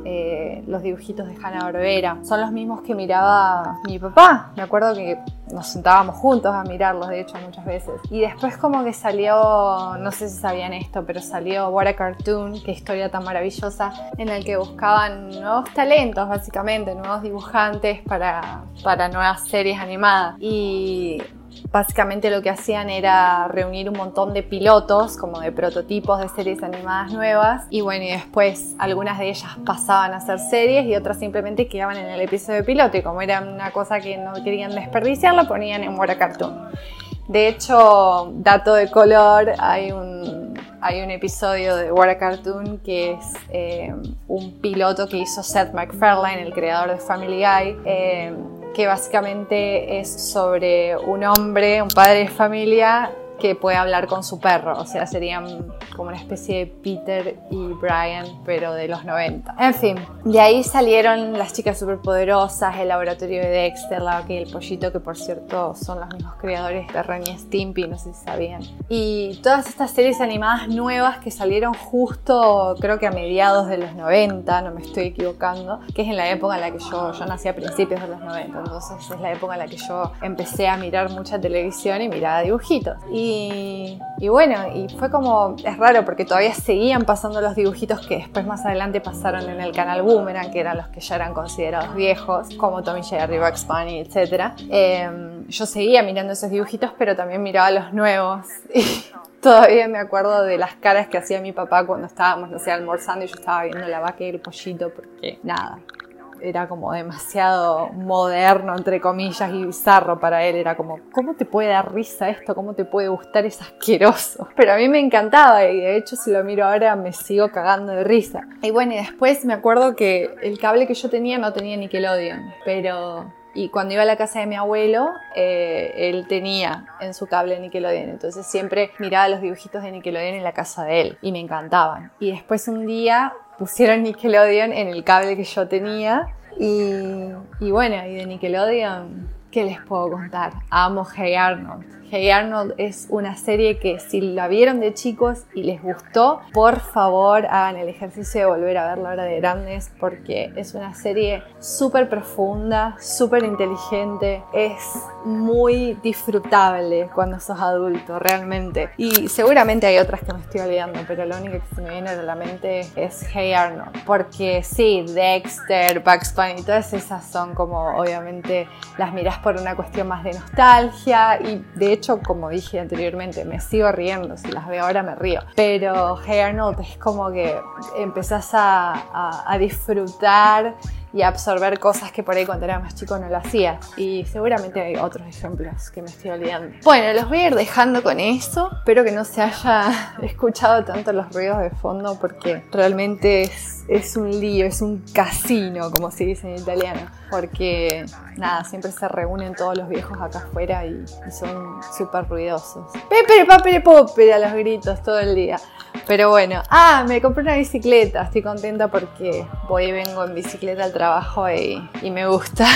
los dibujitos de Hanna Barbera. Son los mismos que miraba mi papá. Me acuerdo que nos sentábamos juntos a mirarlos, de hecho, muchas veces. Y después como que salió, no sé si sabían esto, pero salió What a Cartoon, qué historia tan maravillosa, en el que buscaban nuevos talentos, básicamente, nuevos dibujantes para, para nuevas series animadas. Y básicamente lo que hacían era reunir un montón de pilotos, como de prototipos de series animadas nuevas, y bueno, y después algunas de ellas pasaban a ser series y otras simplemente quedaban en el episodio piloto, y como era una cosa que no querían desperdiciar, la ponían en What Cartoon. De hecho, dato de color, hay un, hay un episodio de What Cartoon que es eh, un piloto que hizo Seth MacFarlane, el creador de Family Guy. Eh, que básicamente es sobre un hombre, un padre de familia que puede hablar con su perro, o sea, serían como una especie de Peter y Brian, pero de los 90. En fin, de ahí salieron las chicas superpoderosas, el laboratorio de Dexter, la y el pollito, que por cierto son los mismos creadores de Ren y Stimpy, no sé si sabían. Y todas estas series animadas nuevas que salieron justo, creo que a mediados de los 90, no me estoy equivocando, que es en la época en la que yo, yo nací a principios de los 90, entonces es la época en la que yo empecé a mirar mucha televisión y miraba dibujitos. Y y, bueno, y fue como, es raro porque todavía seguían pasando los dibujitos que después más adelante pasaron en el canal Boomerang, que eran los que ya eran considerados viejos, como Tommy Jerry, Bugs Bunny, etc. Em, yo seguía mirando esos dibujitos, pero también miraba los nuevos. (laughs) Y todavía me acuerdo de las caras que hacía mi papá cuando estábamos, no sé, almorzando y yo estaba viendo la vaca y el pollito, porque nada, era como demasiado moderno, entre comillas, y bizarro para él. Era como, ¿cómo te puede dar risa esto? ¿Cómo te puede gustar? Es asqueroso. Pero a mí me encantaba y de hecho si lo miro ahora me sigo cagando de risa. Y bueno, después me acuerdo que el cable que yo tenía no tenía Nickelodeon, pero y cuando iba a la casa de mi abuelo, eh, él tenía en su cable Nickelodeon. Entonces siempre miraba los dibujitos de Nickelodeon en la casa de él y me encantaban. Y después un día pusieron Nickelodeon en el cable que yo tenía. Y, bueno, y de Nickelodeon, ¿qué les puedo contar? Amo Hey Arnold. Hey Arnold es una serie que si la vieron de chicos y les gustó, por favor hagan el ejercicio de volver a ver La Hora de Grandes porque es una serie súper profunda, súper inteligente, es muy disfrutable cuando sos adulto, realmente. Y seguramente hay otras que me estoy olvidando, pero lo único que se me viene a la mente es Hey Arnold. Porque sí, Dexter, Bugs Bunny, todas esas son como obviamente las mirás por una cuestión más de nostalgia y de hecho, como dije anteriormente, me sigo riendo, si las veo ahora me río. Pero Hey Arnold es como que empezás a, disfrutar y absorber cosas que por ahí cuando era más chico no lo hacía. Y seguramente hay otros ejemplos que me estoy olvidando. Bueno, los voy a ir dejando con eso. Espero que no se haya (laughs) escuchado tanto los ruidos de fondo porque realmente es, es un lío, es un casino, como se dice en italiano. Porque nada, siempre se reúnen todos los viejos acá afuera y, son súper ruidosos. Pepe, papere, popere a los gritos todo el día. Pero bueno, ah, me compré una bicicleta, estoy contenta porque voy y vengo en bicicleta al trabajo y, y me gusta.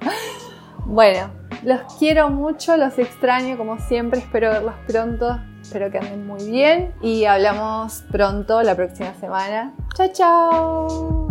(laughs) bueno, los quiero mucho, los extraño como siempre, espero verlos pronto, espero que anden muy bien y hablamos pronto la próxima semana. Chao, chao.